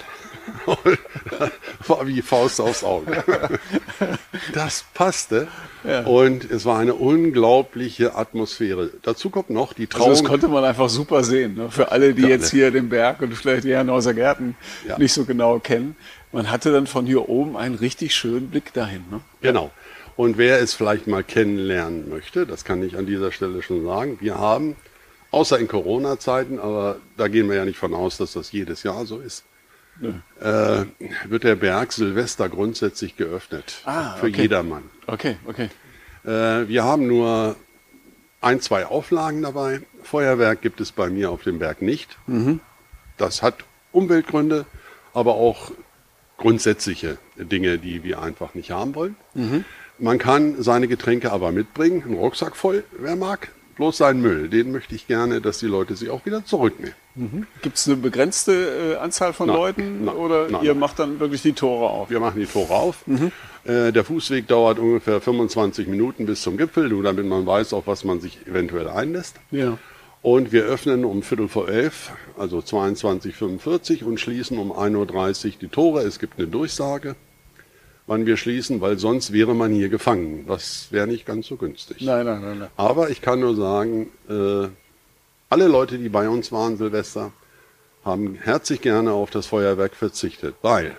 war wie Faust aufs Auge. Das passte. Ja. Und es war eine unglaubliche Atmosphäre. Dazu kommt noch die Trauung. Also das konnte man einfach super sehen. Ne? Für alle, die ja, jetzt hier den Berg und vielleicht die Herrenhauser Gärten ja. nicht so genau kennen. Man hatte dann von hier oben einen richtig schönen Blick dahin. Ne? Genau. Und wer es vielleicht mal kennenlernen möchte, das kann ich an dieser Stelle schon sagen, wir haben, außer in Corona-Zeiten, aber da gehen wir ja nicht von aus, dass das jedes Jahr so ist, äh, wird der Berg Silvester grundsätzlich geöffnet. Ah, für jedermann. Okay, okay. Äh, wir haben nur ein, zwei Auflagen dabei. Feuerwerk gibt es bei mir auf dem Berg nicht. Mhm. Das hat Umweltgründe, aber auch grundsätzliche Dinge, die wir einfach nicht haben wollen. Mhm. Man kann seine Getränke aber mitbringen, einen Rucksack voll, wer mag. Bloß seinen Müll, den möchte ich gerne, dass die Leute sich auch wieder zurücknehmen. Mhm. Gibt es eine begrenzte äh, Anzahl von nein, Leuten nein, oder nein, ihr macht dann wirklich die Tore auf? Wir machen die Tore auf. Mhm. Äh, der Fußweg dauert ungefähr 25 Minuten bis zum Gipfel, nur damit man weiß, auf was man sich eventuell einlässt. Ja. Und wir öffnen um Viertel vor elf, also 22.45 und schließen um 1.30 Uhr die Tore. Es gibt eine Durchsage wann wir schließen, weil sonst wäre man hier gefangen. Das wäre nicht ganz so günstig. Nein, nein, nein. nein. Aber ich kann nur sagen, äh, alle Leute, die bei uns waren, Silvester, haben herzlich gerne auf das Feuerwerk verzichtet, weil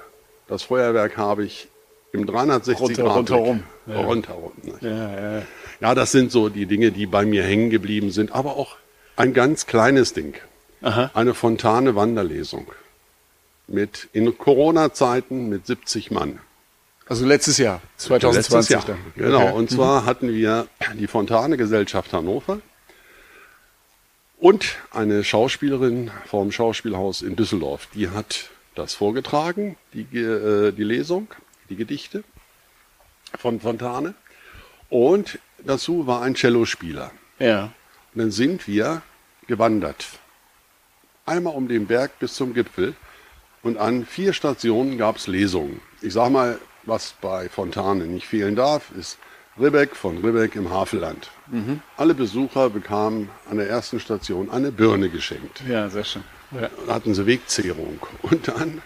das Feuerwerk habe ich im 360 Runter, Grad rundherum. Ja. Rundherum ja, ja, ja, das sind so die Dinge, die bei mir hängen geblieben sind, aber auch ein ganz kleines Ding. Aha. Eine Fontane Wanderlesung. Mit, in Corona-Zeiten mit 70 Mann. Also letztes Jahr, 2020 letztes Jahr. dann. Genau, okay. und zwar mhm. hatten wir die Fontane Gesellschaft Hannover und eine Schauspielerin vom Schauspielhaus in Düsseldorf. Die hat das vorgetragen, die, äh, die Lesung, die Gedichte von Fontane. Und dazu war ein Cellospieler. Ja. Und dann sind wir gewandert. Einmal um den Berg bis zum Gipfel. Und an vier Stationen gab es Lesungen. Ich sag mal, was bei Fontane nicht fehlen darf, ist Ribbeck von Ribbeck im Havelland. Mhm. Alle Besucher bekamen an der ersten Station eine Birne geschenkt. Ja, sehr schön. Ja. Da hatten sie Wegzehrung. Und dann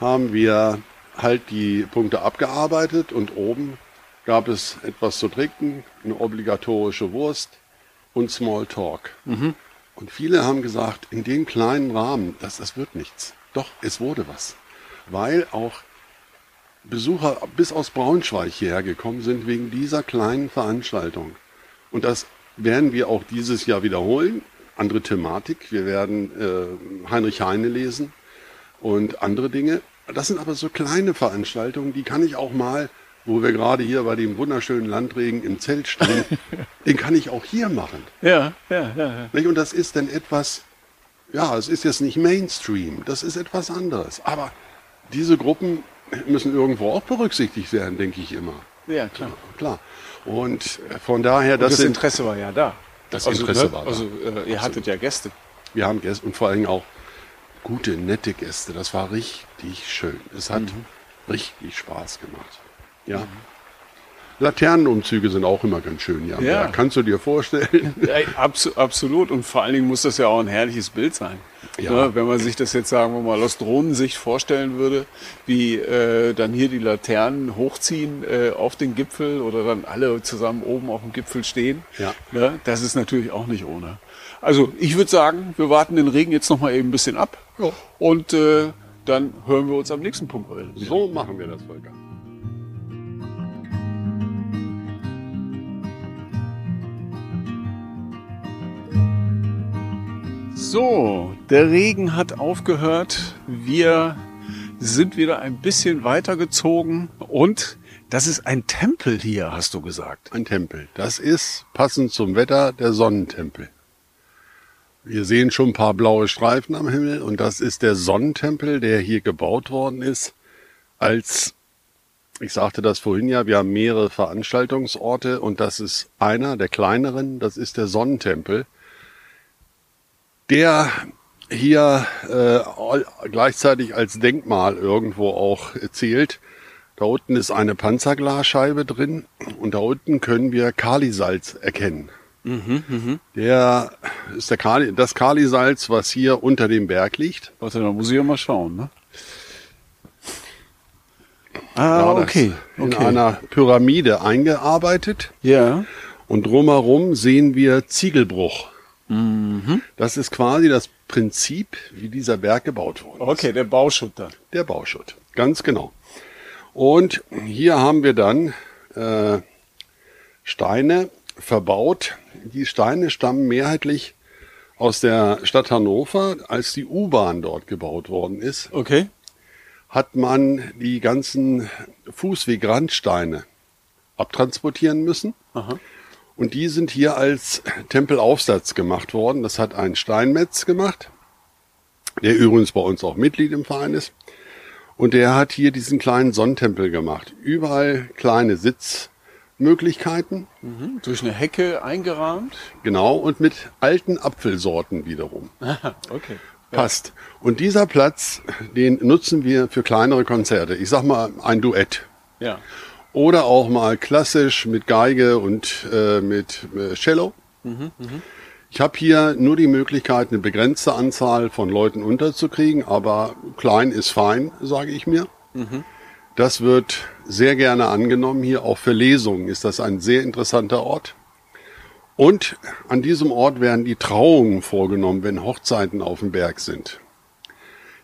haben wir halt die Punkte abgearbeitet und oben gab es etwas zu trinken, eine obligatorische Wurst und Smalltalk. Mhm. Und viele haben gesagt, in dem kleinen Rahmen, das, das wird nichts. Doch, es wurde was. Weil auch Besucher bis aus Braunschweig hierher gekommen sind wegen dieser kleinen Veranstaltung. Und das werden wir auch dieses Jahr wiederholen. Andere Thematik. Wir werden äh, Heinrich Heine lesen und andere Dinge. Das sind aber so kleine Veranstaltungen, die kann ich auch mal, wo wir gerade hier bei dem wunderschönen Landregen im Zelt stehen, den kann ich auch hier machen. Ja, ja, ja. ja. Und das ist dann etwas, ja, es ist jetzt nicht Mainstream, das ist etwas anderes. Aber diese Gruppen müssen irgendwo auch berücksichtigt werden, denke ich immer. Ja, klar. Ja, klar. Und von daher, das, das Interesse war ja da. Das also, Interesse ne? war da. Also äh, ihr hattet ja Gäste. Wir haben Gäste und vor allem auch gute, nette Gäste. Das war richtig schön. Es hat mhm. richtig Spaß gemacht. Ja. Mhm. Laternenumzüge sind auch immer ganz schön, ja. ja. Kannst du dir vorstellen? Ja, absolut. Und vor allen Dingen muss das ja auch ein herrliches Bild sein. Ja. Ne, wenn man sich das jetzt, sagen wir mal, aus Drohnensicht vorstellen würde, wie äh, dann hier die Laternen hochziehen äh, auf den Gipfel oder dann alle zusammen oben auf dem Gipfel stehen. Ja. Ne, das ist natürlich auch nicht ohne. Also ich würde sagen, wir warten den Regen jetzt noch mal eben ein bisschen ab. Ja. Und äh, dann hören wir uns am nächsten Punkt. So machen wir das, Volker. So, der Regen hat aufgehört. Wir sind wieder ein bisschen weitergezogen und das ist ein Tempel hier, hast du gesagt. Ein Tempel. Das ist passend zum Wetter der Sonnentempel. Wir sehen schon ein paar blaue Streifen am Himmel und das ist der Sonnentempel, der hier gebaut worden ist als ich sagte das vorhin ja, wir haben mehrere Veranstaltungsorte und das ist einer der kleineren, das ist der Sonnentempel. Der hier äh, gleichzeitig als Denkmal irgendwo auch zählt. Da unten ist eine Panzerglasscheibe drin und da unten können wir Kalisalz erkennen. Mhm, mh. Der ist der Kali, das Kalisalz, was hier unter dem Berg liegt. Warte, da muss ich ja mal schauen, ne? Ah, ja, okay. In okay. einer Pyramide eingearbeitet. Ja. Und drumherum sehen wir Ziegelbruch. Mhm. Das ist quasi das Prinzip, wie dieser Berg gebaut wurde. Okay, der Bauschutt dann. Der Bauschutt, ganz genau. Und hier haben wir dann äh, Steine verbaut. Die Steine stammen mehrheitlich aus der Stadt Hannover, als die U-Bahn dort gebaut worden ist. Okay. Hat man die ganzen Fußwegrandsteine abtransportieren müssen. Aha. Und die sind hier als Tempelaufsatz gemacht worden. Das hat ein Steinmetz gemacht, der übrigens bei uns auch Mitglied im Verein ist. Und der hat hier diesen kleinen Sonnentempel gemacht. Überall kleine Sitzmöglichkeiten. Mhm, durch eine Hecke eingerahmt. Genau, und mit alten Apfelsorten wiederum. okay. Passt. Und dieser Platz, den nutzen wir für kleinere Konzerte. Ich sag mal ein Duett. Ja. Oder auch mal klassisch mit Geige und äh, mit äh, Cello. Mhm, mh. Ich habe hier nur die Möglichkeit, eine begrenzte Anzahl von Leuten unterzukriegen, aber klein ist fein, sage ich mir. Mhm. Das wird sehr gerne angenommen. Hier auch für Lesungen ist das ein sehr interessanter Ort. Und an diesem Ort werden die Trauungen vorgenommen, wenn Hochzeiten auf dem Berg sind.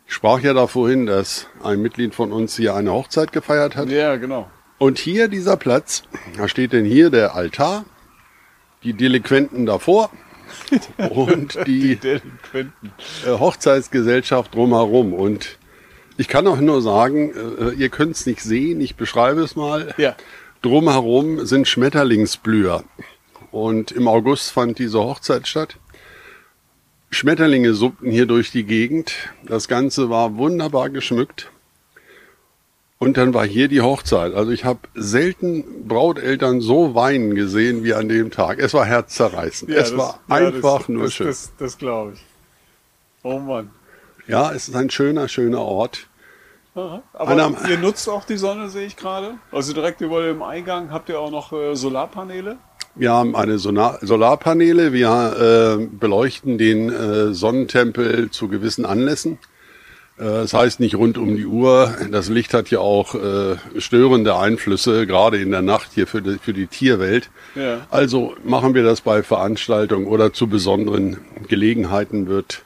Ich sprach ja da vorhin, dass ein Mitglied von uns hier eine Hochzeit gefeiert hat. Ja, genau. Und hier dieser Platz, da steht denn hier der Altar, die Delinquenten davor und die, die äh, Hochzeitsgesellschaft drumherum. Und ich kann auch nur sagen, äh, ihr könnt es nicht sehen, ich beschreibe es mal. Ja. Drumherum sind Schmetterlingsblüher. Und im August fand diese Hochzeit statt. Schmetterlinge suppten hier durch die Gegend. Das Ganze war wunderbar geschmückt. Und dann war hier die Hochzeit. Also ich habe selten Brauteltern so weinen gesehen wie an dem Tag. Es war herzzerreißend. Ja, es das, war ja, einfach das, nur das, schön. Das, das glaube ich. Oh Mann. Ja, es ist ein schöner, schöner Ort. Aha. Aber Einer, ihr nutzt auch die Sonne, sehe ich gerade. Also direkt über dem Eingang habt ihr auch noch äh, Solarpaneele? Wir haben eine Solar Solarpaneele. Wir äh, beleuchten den äh, Sonnentempel zu gewissen Anlässen. Äh, das heißt nicht rund um die Uhr. Das Licht hat ja auch äh, störende Einflüsse, gerade in der Nacht hier für die, für die Tierwelt. Ja. Also machen wir das bei Veranstaltungen oder zu besonderen Gelegenheiten wird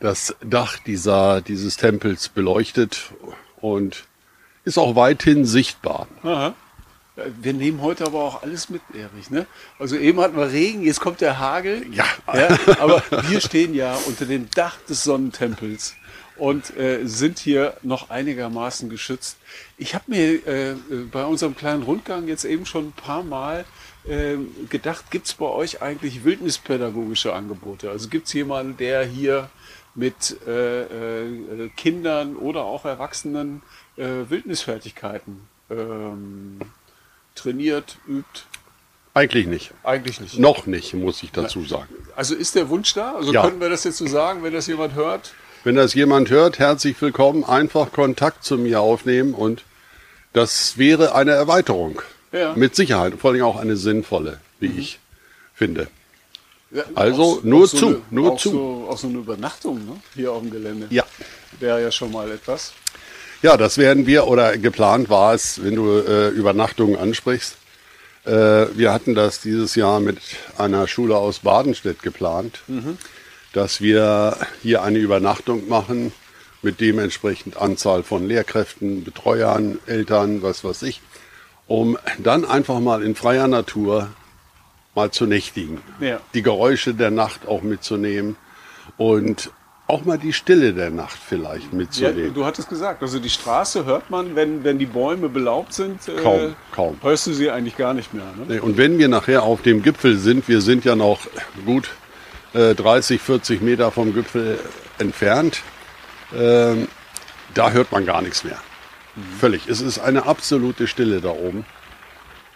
das Dach dieser, dieses Tempels beleuchtet und ist auch weithin sichtbar. Aha. Wir nehmen heute aber auch alles mit, Erich. Ne? Also eben hatten wir Regen, jetzt kommt der Hagel. Ja. ja. Aber wir stehen ja unter dem Dach des Sonnentempels und äh, sind hier noch einigermaßen geschützt. Ich habe mir äh, bei unserem kleinen Rundgang jetzt eben schon ein paar Mal äh, gedacht, gibt es bei euch eigentlich wildnispädagogische Angebote? Also gibt es jemanden, der hier mit äh, äh, Kindern oder auch Erwachsenen äh, Wildnisfertigkeiten ähm, trainiert, übt? Eigentlich nicht. Eigentlich nicht. Noch nicht, muss ich dazu sagen. Also ist der Wunsch da? Also ja. können wir das jetzt so sagen, wenn das jemand hört? Wenn das jemand hört, herzlich willkommen. Einfach Kontakt zu mir aufnehmen und das wäre eine Erweiterung. Ja. Mit Sicherheit. Vor allem auch eine sinnvolle, wie mhm. ich finde. Ja, also auch, nur auch zu, so eine, nur auch zu. So, auch so eine Übernachtung ne? hier auf dem Gelände. Ja. Wäre ja schon mal etwas. Ja, das werden wir, oder geplant war es, wenn du äh, Übernachtungen ansprichst. Äh, wir hatten das dieses Jahr mit einer Schule aus Badenstedt geplant. Mhm dass wir hier eine Übernachtung machen mit dementsprechend Anzahl von Lehrkräften, Betreuern, Eltern, was weiß ich, um dann einfach mal in freier Natur mal zu nächtigen. Ja. Die Geräusche der Nacht auch mitzunehmen und auch mal die Stille der Nacht vielleicht mitzunehmen. Ja, du hattest gesagt, also die Straße hört man, wenn, wenn die Bäume belaubt sind. Äh, kaum, kaum. Hörst du sie eigentlich gar nicht mehr. Ne? Und wenn wir nachher auf dem Gipfel sind, wir sind ja noch gut 30, äh, 40 Meter vom Gipfel entfernt. Ähm, da hört man gar nichts mehr. Mhm. Völlig. Es ist eine absolute Stille da oben.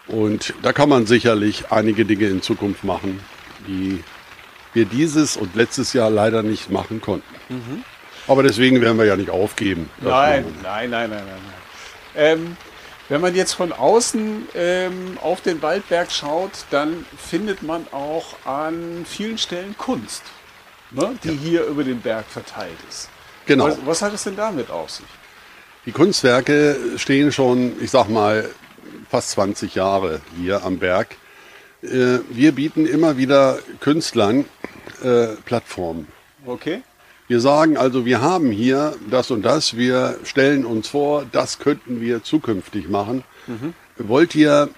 Und da kann man sicherlich einige Dinge in Zukunft machen, die wir dieses und letztes Jahr leider nicht machen konnten. Mhm. Aber deswegen werden wir ja nicht aufgeben. Nein, nein, nein, nein, nein, nein. Ähm, wenn man jetzt von außen ähm, auf den Waldberg schaut, dann findet man auch an vielen Stellen Kunst, ne, die ja. hier über den Berg verteilt ist. Genau. Was, was hat es denn damit auf sich? Die Kunstwerke stehen schon, ich sag mal, fast 20 Jahre hier am Berg. Äh, wir bieten immer wieder Künstlern äh, Plattformen. Okay. Wir sagen also, wir haben hier das und das, wir stellen uns vor, das könnten wir zukünftig machen. Mhm. Wollt ihr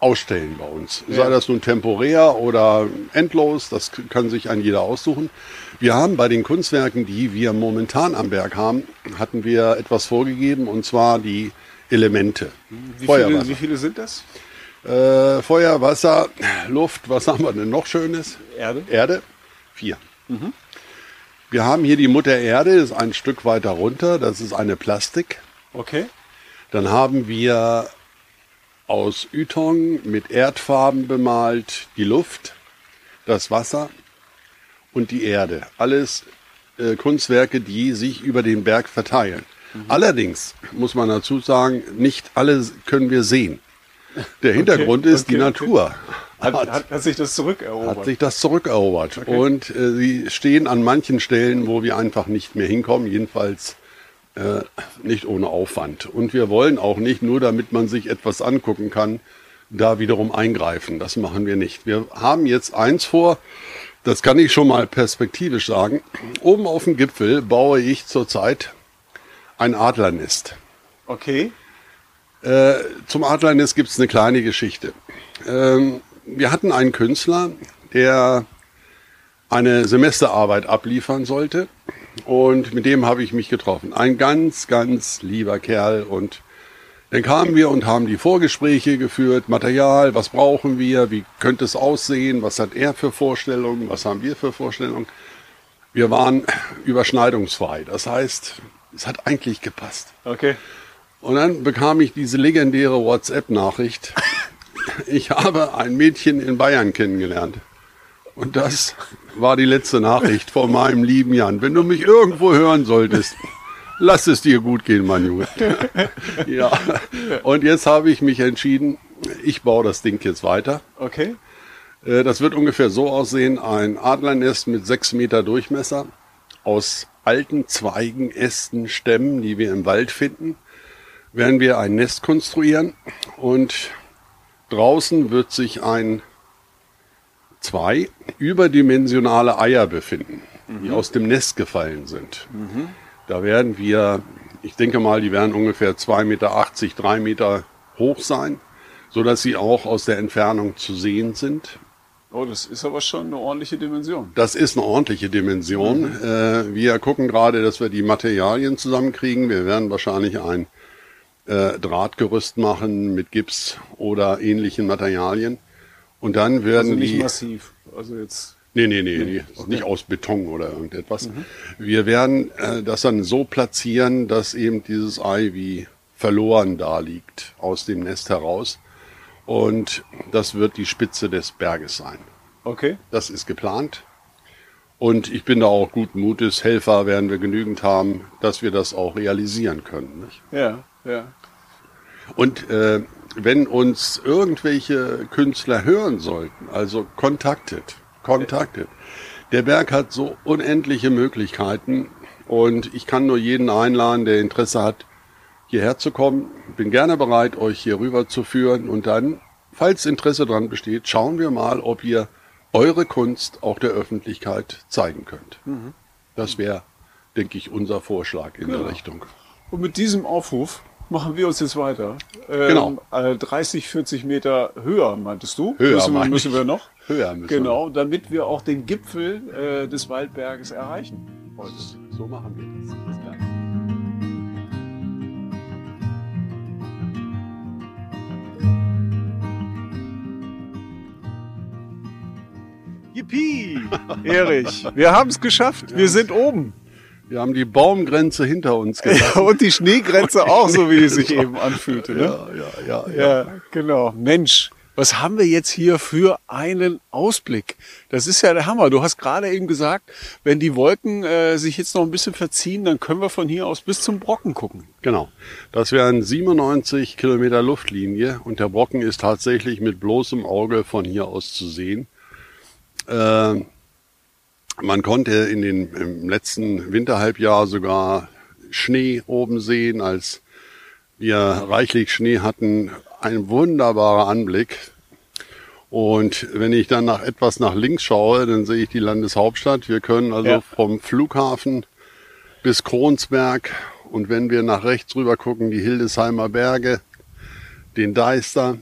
ausstellen bei uns? Ja. Sei das nun temporär oder endlos, das kann sich ein jeder aussuchen. Wir haben bei den Kunstwerken, die wir momentan am Berg haben, hatten wir etwas vorgegeben und zwar die Elemente. Wie, viele, wie viele sind das? Äh, Feuer, Wasser, Luft, was haben wir denn noch Schönes? Erde. Erde, vier. Mhm. Wir haben hier die Mutter Erde, ist ein Stück weiter runter, das ist eine Plastik. Okay. Dann haben wir aus Ytong mit Erdfarben bemalt die Luft, das Wasser und die Erde. Alles äh, Kunstwerke, die sich über den Berg verteilen. Mhm. Allerdings muss man dazu sagen, nicht alle können wir sehen. Der Hintergrund okay, ist okay, die Natur. Okay. Hat, hat, hat, sich das zurückerobert? Hat sich das zurückerobert. Okay. Und äh, sie stehen an manchen Stellen, wo wir einfach nicht mehr hinkommen, jedenfalls äh, nicht ohne Aufwand. Und wir wollen auch nicht, nur damit man sich etwas angucken kann, da wiederum eingreifen. Das machen wir nicht. Wir haben jetzt eins vor, das kann ich schon mal perspektivisch sagen. Oben auf dem Gipfel baue ich zurzeit ein Adlernest. Okay. Äh, zum Adlernest gibt es eine kleine Geschichte. Ähm, wir hatten einen Künstler, der eine Semesterarbeit abliefern sollte. Und mit dem habe ich mich getroffen. Ein ganz, ganz lieber Kerl. Und dann kamen wir und haben die Vorgespräche geführt. Material, was brauchen wir? Wie könnte es aussehen? Was hat er für Vorstellungen? Was haben wir für Vorstellungen? Wir waren überschneidungsfrei. Das heißt, es hat eigentlich gepasst. Okay. Und dann bekam ich diese legendäre WhatsApp-Nachricht ich habe ein Mädchen in Bayern kennengelernt. Und das war die letzte Nachricht von meinem lieben Jan. Wenn du mich irgendwo hören solltest, lass es dir gut gehen, mein Junge. ja. Und jetzt habe ich mich entschieden, ich baue das Ding jetzt weiter. Okay. Äh, das wird ungefähr so aussehen, ein Adlernest mit sechs Meter Durchmesser aus alten Zweigen, Ästen, Stämmen, die wir im Wald finden, werden wir ein Nest konstruieren und Draußen wird sich ein zwei überdimensionale Eier befinden, mhm. die aus dem Nest gefallen sind. Mhm. Da werden wir, ich denke mal, die werden ungefähr 2,80 Meter, 3 Meter hoch sein, so dass sie auch aus der Entfernung zu sehen sind. Oh, das ist aber schon eine ordentliche Dimension. Das ist eine ordentliche Dimension. Mhm. Äh, wir gucken gerade, dass wir die Materialien zusammenkriegen. Wir werden wahrscheinlich ein äh, Drahtgerüst machen mit Gips oder ähnlichen Materialien. Und dann werden also nicht die. massiv. Also jetzt. Nee, nee, nee, nee. Okay. nicht aus Beton oder irgendetwas. Mhm. Wir werden äh, das dann so platzieren, dass eben dieses Ei wie verloren da liegt aus dem Nest heraus. Und das wird die Spitze des Berges sein. Okay. Das ist geplant. Und ich bin da auch guten Mutes. Helfer werden wir genügend haben, dass wir das auch realisieren können. Nicht? Ja, ja. Und äh, wenn uns irgendwelche Künstler hören sollten, also kontaktet, kontaktet. Der Berg hat so unendliche Möglichkeiten und ich kann nur jeden einladen, der Interesse hat, hierher zu kommen. Bin gerne bereit, euch hier rüber zu führen und dann, falls Interesse dran besteht, schauen wir mal, ob ihr eure Kunst auch der Öffentlichkeit zeigen könnt. Mhm. Das wäre, denke ich, unser Vorschlag in genau. der Richtung. Und mit diesem Aufruf machen wir uns jetzt weiter. Ähm, genau. 30, äh, 40 Meter höher, meintest du? Höher müssen, müssen wir noch. Höher müssen Genau, wir. damit wir auch den Gipfel äh, des Waldberges erreichen. Und so machen wir das. Bis dann. Yippie! Erich, wir haben es geschafft. Wir sind oben. Wir haben die Baumgrenze hinter uns gelassen. und die Schneegrenze auch, so wie es sich eben anfühlte. Ne? Ja, ja, ja, ja, ja. genau. Mensch, Was haben wir jetzt hier für einen Ausblick? Das ist ja der Hammer. Du hast gerade eben gesagt, wenn die Wolken äh, sich jetzt noch ein bisschen verziehen, dann können wir von hier aus bis zum Brocken gucken. Genau. Das wären 97 Kilometer Luftlinie und der Brocken ist tatsächlich mit bloßem Auge von hier aus zu sehen. Äh, man konnte in den, im letzten Winterhalbjahr sogar Schnee oben sehen, als wir reichlich Schnee hatten, ein wunderbarer Anblick. Und wenn ich dann nach etwas nach links schaue, dann sehe ich die Landeshauptstadt. Wir können also ja. vom Flughafen bis Kronsberg und wenn wir nach rechts rüber gucken, die Hildesheimer Berge, den Deister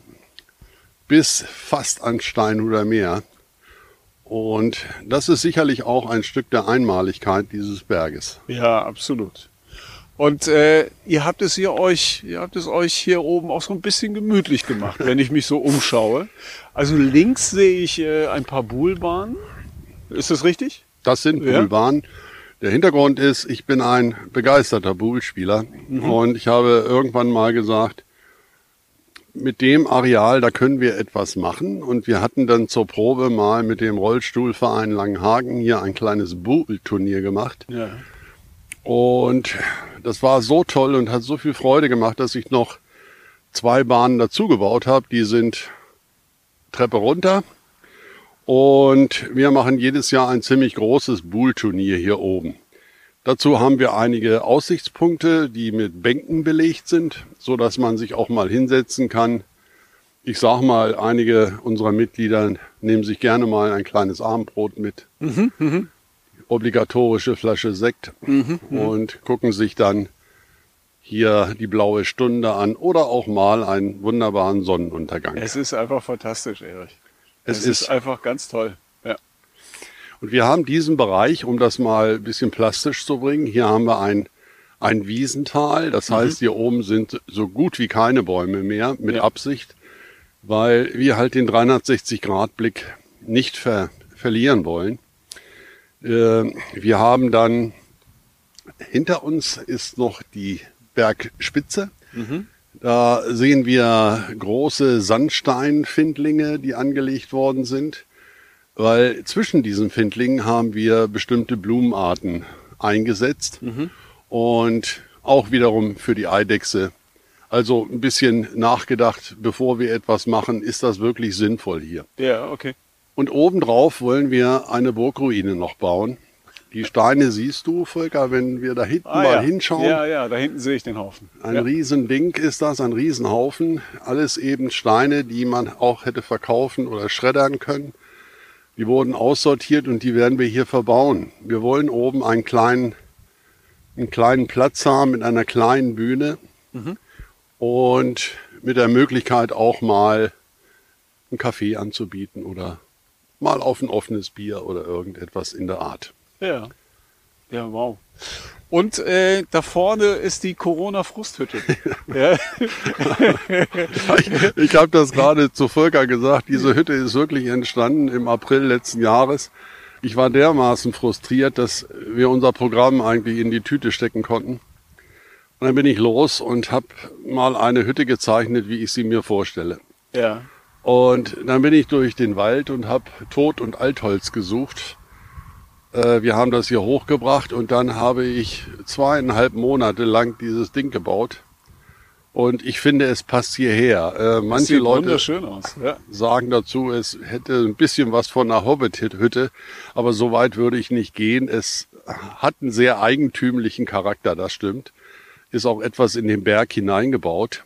bis fast an Steinhuder Meer. Und das ist sicherlich auch ein Stück der Einmaligkeit dieses Berges. Ja, absolut. Und äh, ihr habt es hier euch, ihr habt es euch hier oben auch so ein bisschen gemütlich gemacht, wenn ich mich so umschaue. Also links sehe ich äh, ein paar Buhlbahnen. Ist das richtig? Das sind ja. Buhlbahnen. Der Hintergrund ist, ich bin ein begeisterter Buhlspieler mhm. und ich habe irgendwann mal gesagt, mit dem Areal, da können wir etwas machen. Und wir hatten dann zur Probe mal mit dem Rollstuhlverein Langenhagen hier ein kleines Buhlturnier gemacht. Ja. Und das war so toll und hat so viel Freude gemacht, dass ich noch zwei Bahnen dazu gebaut habe. Die sind Treppe runter. Und wir machen jedes Jahr ein ziemlich großes Buhl-Turnier hier oben. Dazu haben wir einige Aussichtspunkte, die mit Bänken belegt sind, so dass man sich auch mal hinsetzen kann. Ich sag mal, einige unserer Mitglieder nehmen sich gerne mal ein kleines Abendbrot mit. Mhm, mh obligatorische Flasche Sekt mhm, mhm, und gucken sich dann hier die blaue Stunde an oder auch mal einen wunderbaren Sonnenuntergang. Es ist einfach fantastisch, Erich. Es, es ist, ist, einfach ganz toll. Und wir haben diesen Bereich, um das mal ein bisschen plastisch zu bringen, hier haben wir ein, ein Wiesental. Das mhm. heißt, hier oben sind so gut wie keine Bäume mehr mit ja. Absicht, weil wir halt den 360-Grad-Blick nicht ver verlieren wollen. Äh, wir haben dann hinter uns ist noch die Bergspitze. Mhm. Da sehen wir große Sandsteinfindlinge, die angelegt worden sind, weil zwischen diesen Findlingen haben wir bestimmte Blumenarten eingesetzt mhm. und auch wiederum für die Eidechse. Also ein bisschen nachgedacht, bevor wir etwas machen, ist das wirklich sinnvoll hier. Ja, okay. Und obendrauf wollen wir eine Burgruine noch bauen. Die Steine siehst du, Volker, wenn wir da hinten ah, mal ja. hinschauen. Ja, ja, da hinten sehe ich den Haufen. Ein ja. Riesending ist das, ein Riesenhaufen. Alles eben Steine, die man auch hätte verkaufen oder schreddern können. Die wurden aussortiert und die werden wir hier verbauen. Wir wollen oben einen kleinen, einen kleinen Platz haben mit einer kleinen Bühne mhm. und mit der Möglichkeit auch mal einen Kaffee anzubieten oder mal auf ein offenes Bier oder irgendetwas in der Art. Ja. Ja, wow. Und äh, da vorne ist die Corona-Frusthütte. ja. ich ich habe das gerade zu Volker gesagt. Diese Hütte ist wirklich entstanden im April letzten Jahres. Ich war dermaßen frustriert, dass wir unser Programm eigentlich in die Tüte stecken konnten. Und dann bin ich los und habe mal eine Hütte gezeichnet, wie ich sie mir vorstelle. Ja. Und dann bin ich durch den Wald und habe Tod- und Altholz gesucht. Äh, wir haben das hier hochgebracht und dann habe ich zweieinhalb Monate lang dieses Ding gebaut. Und ich finde, es passt hierher. Äh, manche Leute ja. sagen dazu, es hätte ein bisschen was von einer Hobbit-Hütte, aber so weit würde ich nicht gehen. Es hat einen sehr eigentümlichen Charakter, das stimmt. Ist auch etwas in den Berg hineingebaut.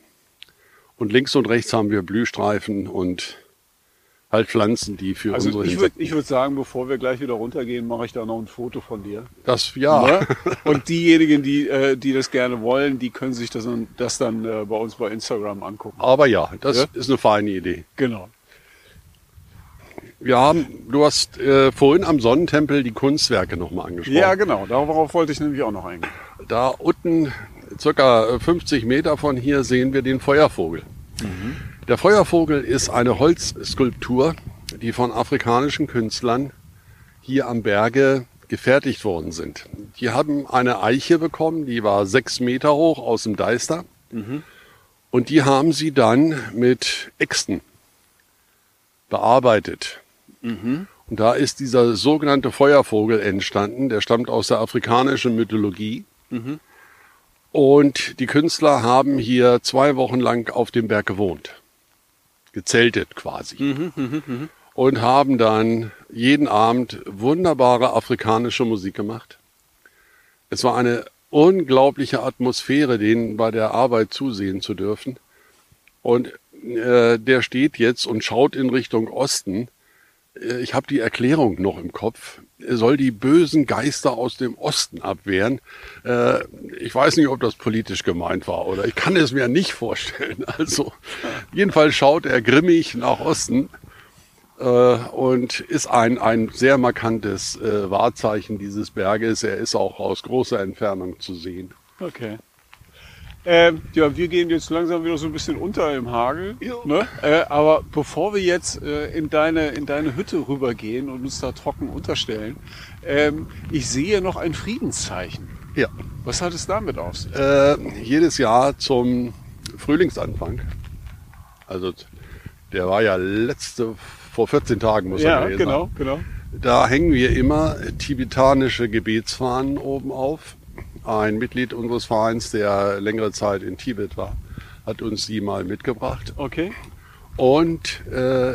Und links und rechts haben wir Blühstreifen und halt Pflanzen, die für also unsere ich würde ich würd sagen, bevor wir gleich wieder runtergehen, mache ich da noch ein Foto von dir. Das ja. Ne? Und diejenigen, die äh, die das gerne wollen, die können sich das, das dann äh, bei uns bei Instagram angucken. Aber ja, das ja? ist eine feine Idee. Genau. Wir haben, du hast äh, vorhin am Sonnentempel die Kunstwerke nochmal angesprochen. Ja, genau. Darauf wollte ich nämlich auch noch eingehen. Da unten circa 50 Meter von hier sehen wir den Feuervogel. Der Feuervogel ist eine Holzskulptur, die von afrikanischen Künstlern hier am Berge gefertigt worden sind. Die haben eine Eiche bekommen, die war sechs Meter hoch aus dem Deister. Mhm. Und die haben sie dann mit Äxten bearbeitet. Mhm. Und da ist dieser sogenannte Feuervogel entstanden, der stammt aus der afrikanischen Mythologie. Mhm. Und die Künstler haben hier zwei Wochen lang auf dem Berg gewohnt. Gezeltet quasi. Mhm, mh, mh. Und haben dann jeden Abend wunderbare afrikanische Musik gemacht. Es war eine unglaubliche Atmosphäre, denen bei der Arbeit zusehen zu dürfen. Und äh, der steht jetzt und schaut in Richtung Osten. Äh, ich habe die Erklärung noch im Kopf. Soll die bösen Geister aus dem Osten abwehren. Äh, ich weiß nicht, ob das politisch gemeint war oder ich kann es mir nicht vorstellen. Also jedenfalls schaut er grimmig nach Osten äh, und ist ein, ein sehr markantes äh, Wahrzeichen dieses Berges. Er ist auch aus großer Entfernung zu sehen. Okay. Ähm, ja, wir gehen jetzt langsam wieder so ein bisschen unter im Hagel. Ne? Äh, aber bevor wir jetzt äh, in, deine, in deine Hütte rübergehen und uns da trocken unterstellen, ähm, ich sehe noch ein Friedenszeichen. Ja. Was hat es damit auf sich? Äh, jedes Jahr zum Frühlingsanfang. Also der war ja letzte vor 14 Tagen muss ja, er genau, sein. genau. Da hängen wir immer tibetanische Gebetsfahnen oben auf. Ein Mitglied unseres Vereins, der längere Zeit in Tibet war, hat uns die mal mitgebracht. Okay. Und äh,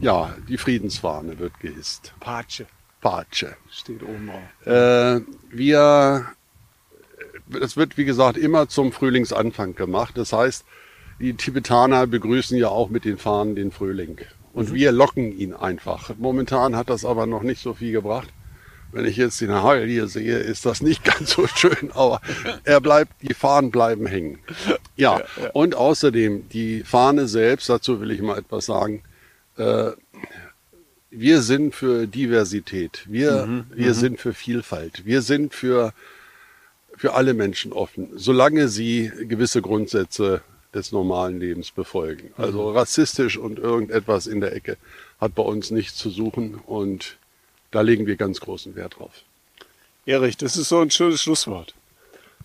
ja, die Friedensfahne wird gehisst. Pace. Pace. Steht oben drauf. Äh, wir, das wird wie gesagt immer zum Frühlingsanfang gemacht. Das heißt, die Tibetaner begrüßen ja auch mit den Fahnen den Frühling. Und mhm. wir locken ihn einfach. Momentan hat das aber noch nicht so viel gebracht. Wenn ich jetzt den Hagel hier sehe, ist das nicht ganz so schön, aber er bleibt, die Fahnen bleiben hängen. Ja, ja, ja. und außerdem die Fahne selbst, dazu will ich mal etwas sagen. Äh, wir sind für Diversität. Wir, mhm, wir mhm. sind für Vielfalt. Wir sind für, für alle Menschen offen, solange sie gewisse Grundsätze des normalen Lebens befolgen. Also mhm. rassistisch und irgendetwas in der Ecke hat bei uns nichts zu suchen und da legen wir ganz großen Wert drauf. Erich, das ist so ein schönes Schlusswort.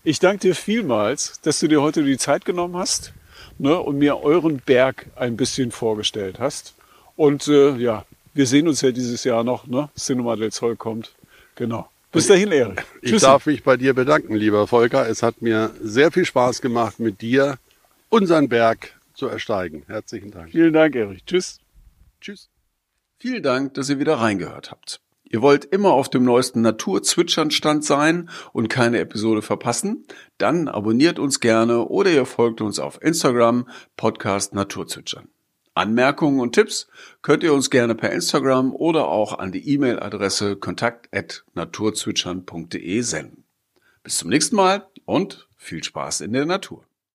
Ich danke dir vielmals, dass du dir heute die Zeit genommen hast ne, und mir euren Berg ein bisschen vorgestellt hast. Und äh, ja, wir sehen uns ja dieses Jahr noch, ne? Cinema del Zoll kommt. Genau. Bis dahin, Erik. Ich darf mich bei dir bedanken, lieber Volker. Es hat mir sehr viel Spaß gemacht, mit dir unseren Berg zu ersteigen. Herzlichen Dank. Vielen Dank, Erich. Tschüss. Tschüss. Vielen Dank, dass ihr wieder reingehört habt. Ihr wollt immer auf dem neuesten Naturzwitschernstand sein und keine Episode verpassen? Dann abonniert uns gerne oder ihr folgt uns auf Instagram Podcast Naturzwitschern. Anmerkungen und Tipps könnt ihr uns gerne per Instagram oder auch an die E-Mail-Adresse kontakt@naturzwitschern.de senden. Bis zum nächsten Mal und viel Spaß in der Natur.